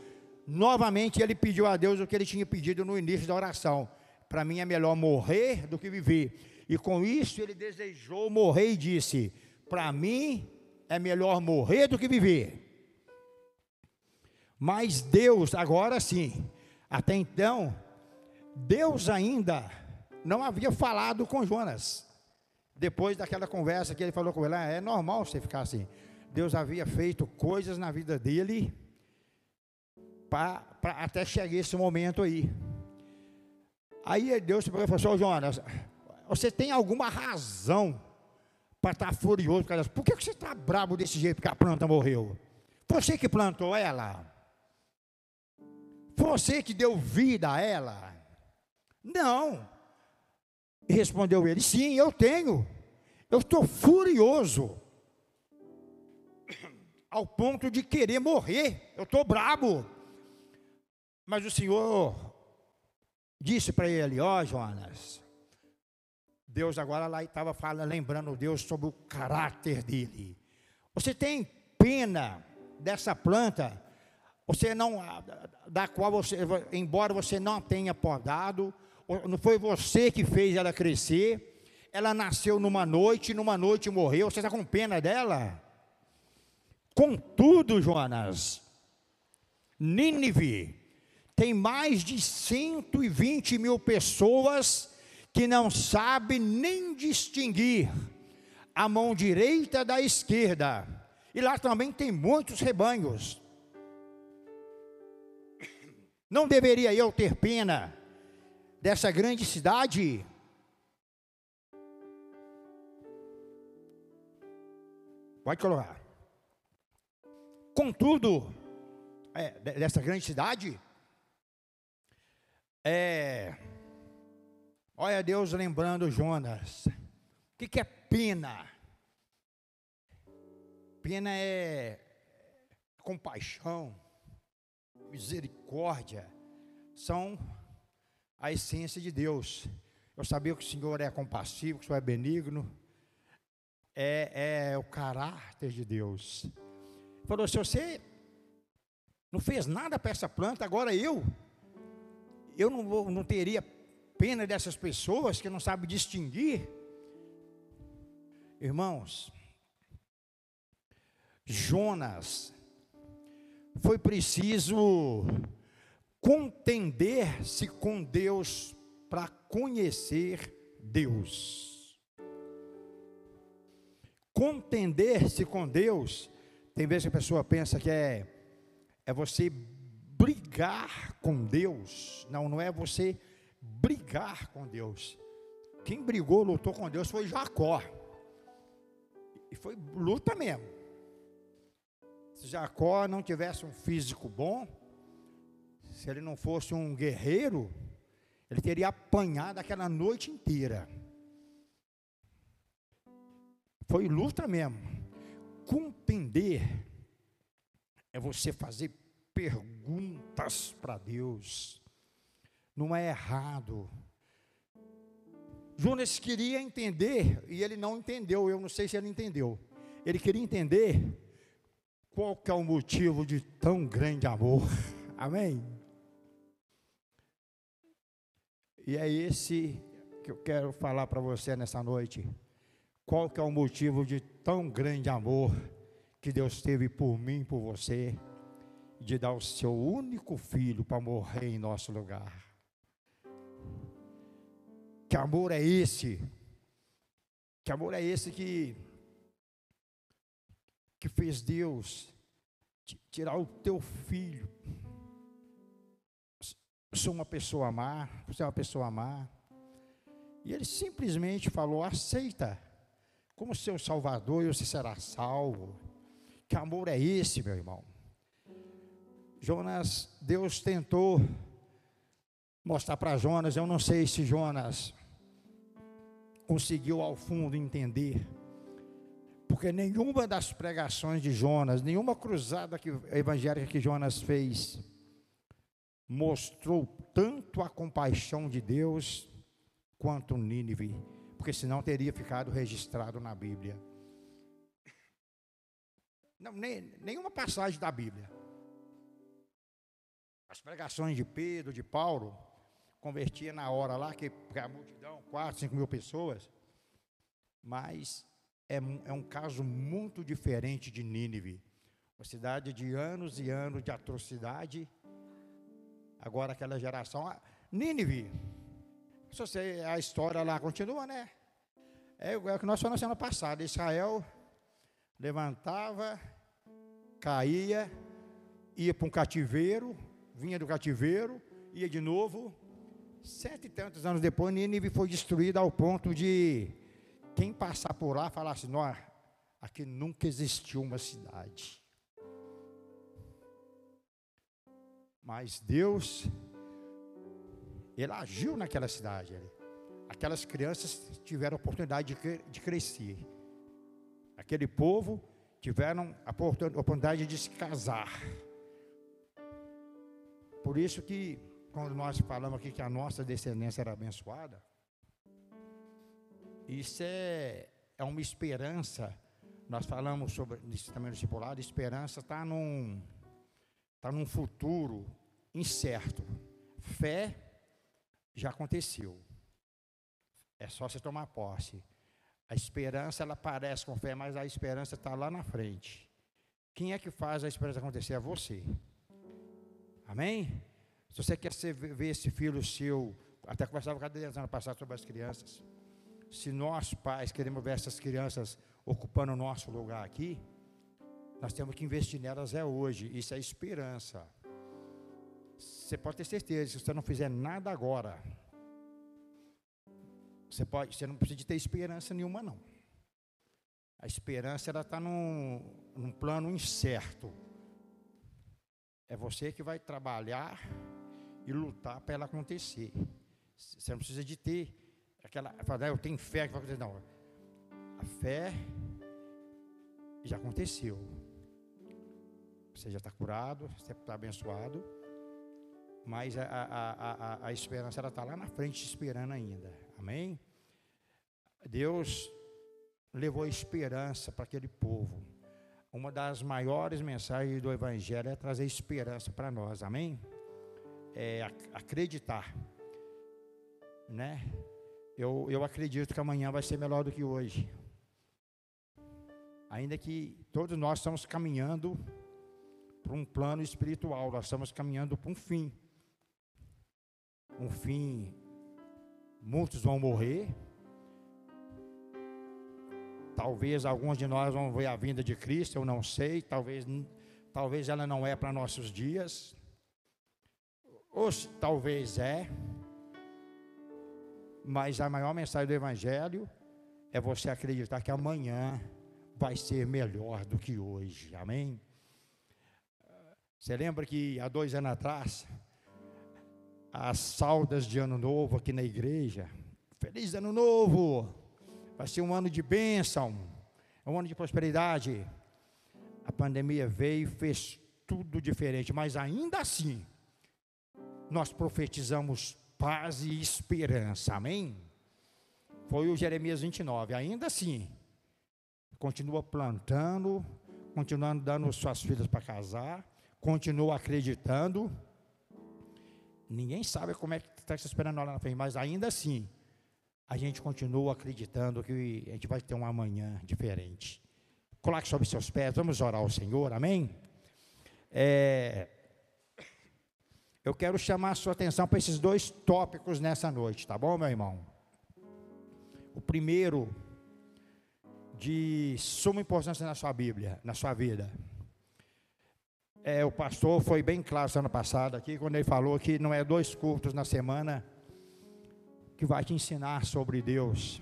novamente ele pediu a Deus o que ele tinha pedido no início da oração. Para mim é melhor morrer do que viver. E com isso ele desejou morrer e disse: Para mim é melhor morrer do que viver. Mas Deus, agora sim, até então, Deus ainda não havia falado com Jonas. Depois daquela conversa que ele falou com ele, ah, é normal você ficar assim. Deus havia feito coisas na vida dele para até chegar esse momento aí. Aí Deus se assim, Jonas, você tem alguma razão para estar tá furioso? Por que você está bravo desse jeito que a planta morreu? Você que plantou ela? Você que deu vida a ela? Não. Respondeu ele, sim, eu tenho. Eu estou furioso ao ponto de querer morrer. Eu estou brabo. Mas o Senhor disse para ele: Ó oh, Jonas, Deus agora lá estava falando, lembrando Deus sobre o caráter dele. Você tem pena dessa planta, você não, da qual você, embora você não tenha podado, não foi você que fez ela crescer, ela nasceu numa noite, numa noite morreu, você está com pena dela? Contudo, Jonas, Nínive tem mais de 120 mil pessoas que não sabem nem distinguir a mão direita da esquerda. E lá também tem muitos rebanhos. Não deveria eu ter pena dessa grande cidade? Pode colocar. Contudo, é, dessa grande cidade, é, olha Deus lembrando Jonas, o que, que é pena? Pena é compaixão, misericórdia, são a essência de Deus. Eu sabia que o Senhor é compassivo, que o Senhor é benigno, é, é o caráter de Deus falou: se você não fez nada para essa planta, agora eu, eu não, vou, não teria pena dessas pessoas que não sabem distinguir. Irmãos, Jonas, foi preciso contender-se com Deus para conhecer Deus. Contender-se com Deus tem vezes que a pessoa pensa que é, é você brigar com Deus. Não, não é você brigar com Deus. Quem brigou, lutou com Deus foi Jacó. E foi luta mesmo. Se Jacó não tivesse um físico bom, se ele não fosse um guerreiro, ele teria apanhado aquela noite inteira. Foi luta mesmo compreender é você fazer perguntas para Deus. Não é errado. Jonas queria entender, e ele não entendeu, eu não sei se ele entendeu. Ele queria entender qual que é o motivo de tão grande amor. Amém? E é esse que eu quero falar para você nessa noite. Qual que é o motivo de tão grande amor que Deus teve por mim, por você, de dar o seu único filho para morrer em nosso lugar? Que amor é esse? Que amor é esse que que fez Deus tirar o teu filho? Sou uma pessoa má, você é uma pessoa má. E ele simplesmente falou: aceita como seu salvador e você será salvo. Que amor é esse, meu irmão? Jonas, Deus tentou mostrar para Jonas, eu não sei se Jonas conseguiu ao fundo entender, porque nenhuma das pregações de Jonas, nenhuma cruzada que, evangélica que Jonas fez, mostrou tanto a compaixão de Deus quanto Nínive, porque senão teria ficado registrado na Bíblia. Não, nem, nenhuma passagem da Bíblia. As pregações de Pedro, de Paulo, convertia na hora lá, que a multidão, 4, 5 mil pessoas. Mas é, é um caso muito diferente de Nínive. Uma cidade de anos e anos de atrocidade. Agora aquela geração. Ah, Nínive. Você, a história lá continua, né? É, é o que nós falamos na semana passada. Israel levantava, caía, ia para um cativeiro, vinha do cativeiro, ia de novo. Sete e tantos anos depois, Nínive foi destruída ao ponto de quem passar por lá falar assim: não, aqui nunca existiu uma cidade. Mas Deus, Ele agiu naquela cidade. Aquelas crianças tiveram a oportunidade de, de crescer. Aquele povo tiveram a oportunidade de se casar. Por isso que, quando nós falamos aqui que a nossa descendência era abençoada, isso é, é uma esperança. Nós falamos sobre isso também no discipulado. Esperança está num, tá num futuro incerto. Fé já aconteceu. É só você tomar posse. A esperança, ela parece com fé, mas a esperança está lá na frente. Quem é que faz a esperança acontecer? É você. Amém? Se você quer ver esse filho seu, até conversava com a Adriana ano passado sobre as crianças se nós pais queremos ver essas crianças ocupando o nosso lugar aqui, nós temos que investir nelas é hoje. Isso é esperança. Você pode ter certeza, se você não fizer nada agora, você, pode, você não precisa de ter esperança nenhuma, não. A esperança está num, num plano incerto. É você que vai trabalhar e lutar para ela acontecer. Você não precisa de ter aquela, falar, eu tenho fé. Não, a fé já aconteceu. Você já está curado, você está abençoado, mas a, a, a, a esperança está lá na frente esperando ainda. Amém? Deus levou esperança para aquele povo. Uma das maiores mensagens do Evangelho é trazer esperança para nós, amém? É acreditar, né? Eu, eu acredito que amanhã vai ser melhor do que hoje. Ainda que todos nós estamos caminhando para um plano espiritual, nós estamos caminhando para um fim. Um fim, muitos vão morrer. Talvez alguns de nós vão ver a vinda de Cristo, eu não sei. Talvez, talvez ela não é para nossos dias. Ou talvez é. Mas a maior mensagem do Evangelho é você acreditar que amanhã vai ser melhor do que hoje. Amém? Você lembra que há dois anos atrás, as saudas de ano novo aqui na igreja, feliz ano novo, vai ser um ano de bênção, um ano de prosperidade. A pandemia veio e fez tudo diferente, mas ainda assim, nós profetizamos paz e esperança. Amém? foi o Jeremias 29. Ainda assim, continua plantando, continuando dando suas filhas para casar, continua acreditando. Ninguém sabe como é que está se esperando lá na frente, mas ainda assim, a gente continua acreditando que a gente vai ter um amanhã diferente. Coloque sobre seus pés, vamos orar ao Senhor, amém? É, eu quero chamar a sua atenção para esses dois tópicos nessa noite, tá bom, meu irmão? O primeiro, de suma importância na sua Bíblia, na sua vida. É, o pastor foi bem claro semana passada aqui, quando ele falou que não é dois cultos na semana que vai te ensinar sobre Deus.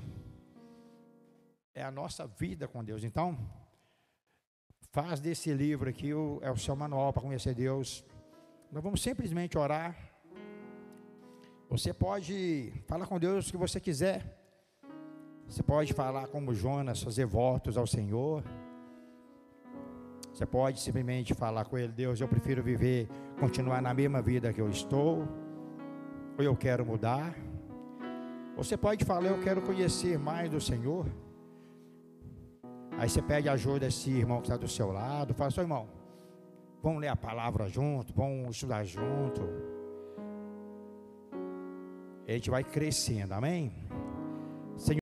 É a nossa vida com Deus. Então, faz desse livro aqui o, é o seu manual para conhecer Deus nós vamos simplesmente orar. Você pode falar com Deus o que você quiser. Você pode falar como Jonas, fazer votos ao Senhor. Você pode simplesmente falar com Ele: Deus, eu prefiro viver, continuar na mesma vida que eu estou, ou eu quero mudar. Você pode falar: Eu quero conhecer mais do Senhor. Aí você pede ajuda desse irmão que está do seu lado. Fala, seu irmão, Vamos ler a palavra junto, vamos estudar junto. A gente vai crescendo, amém?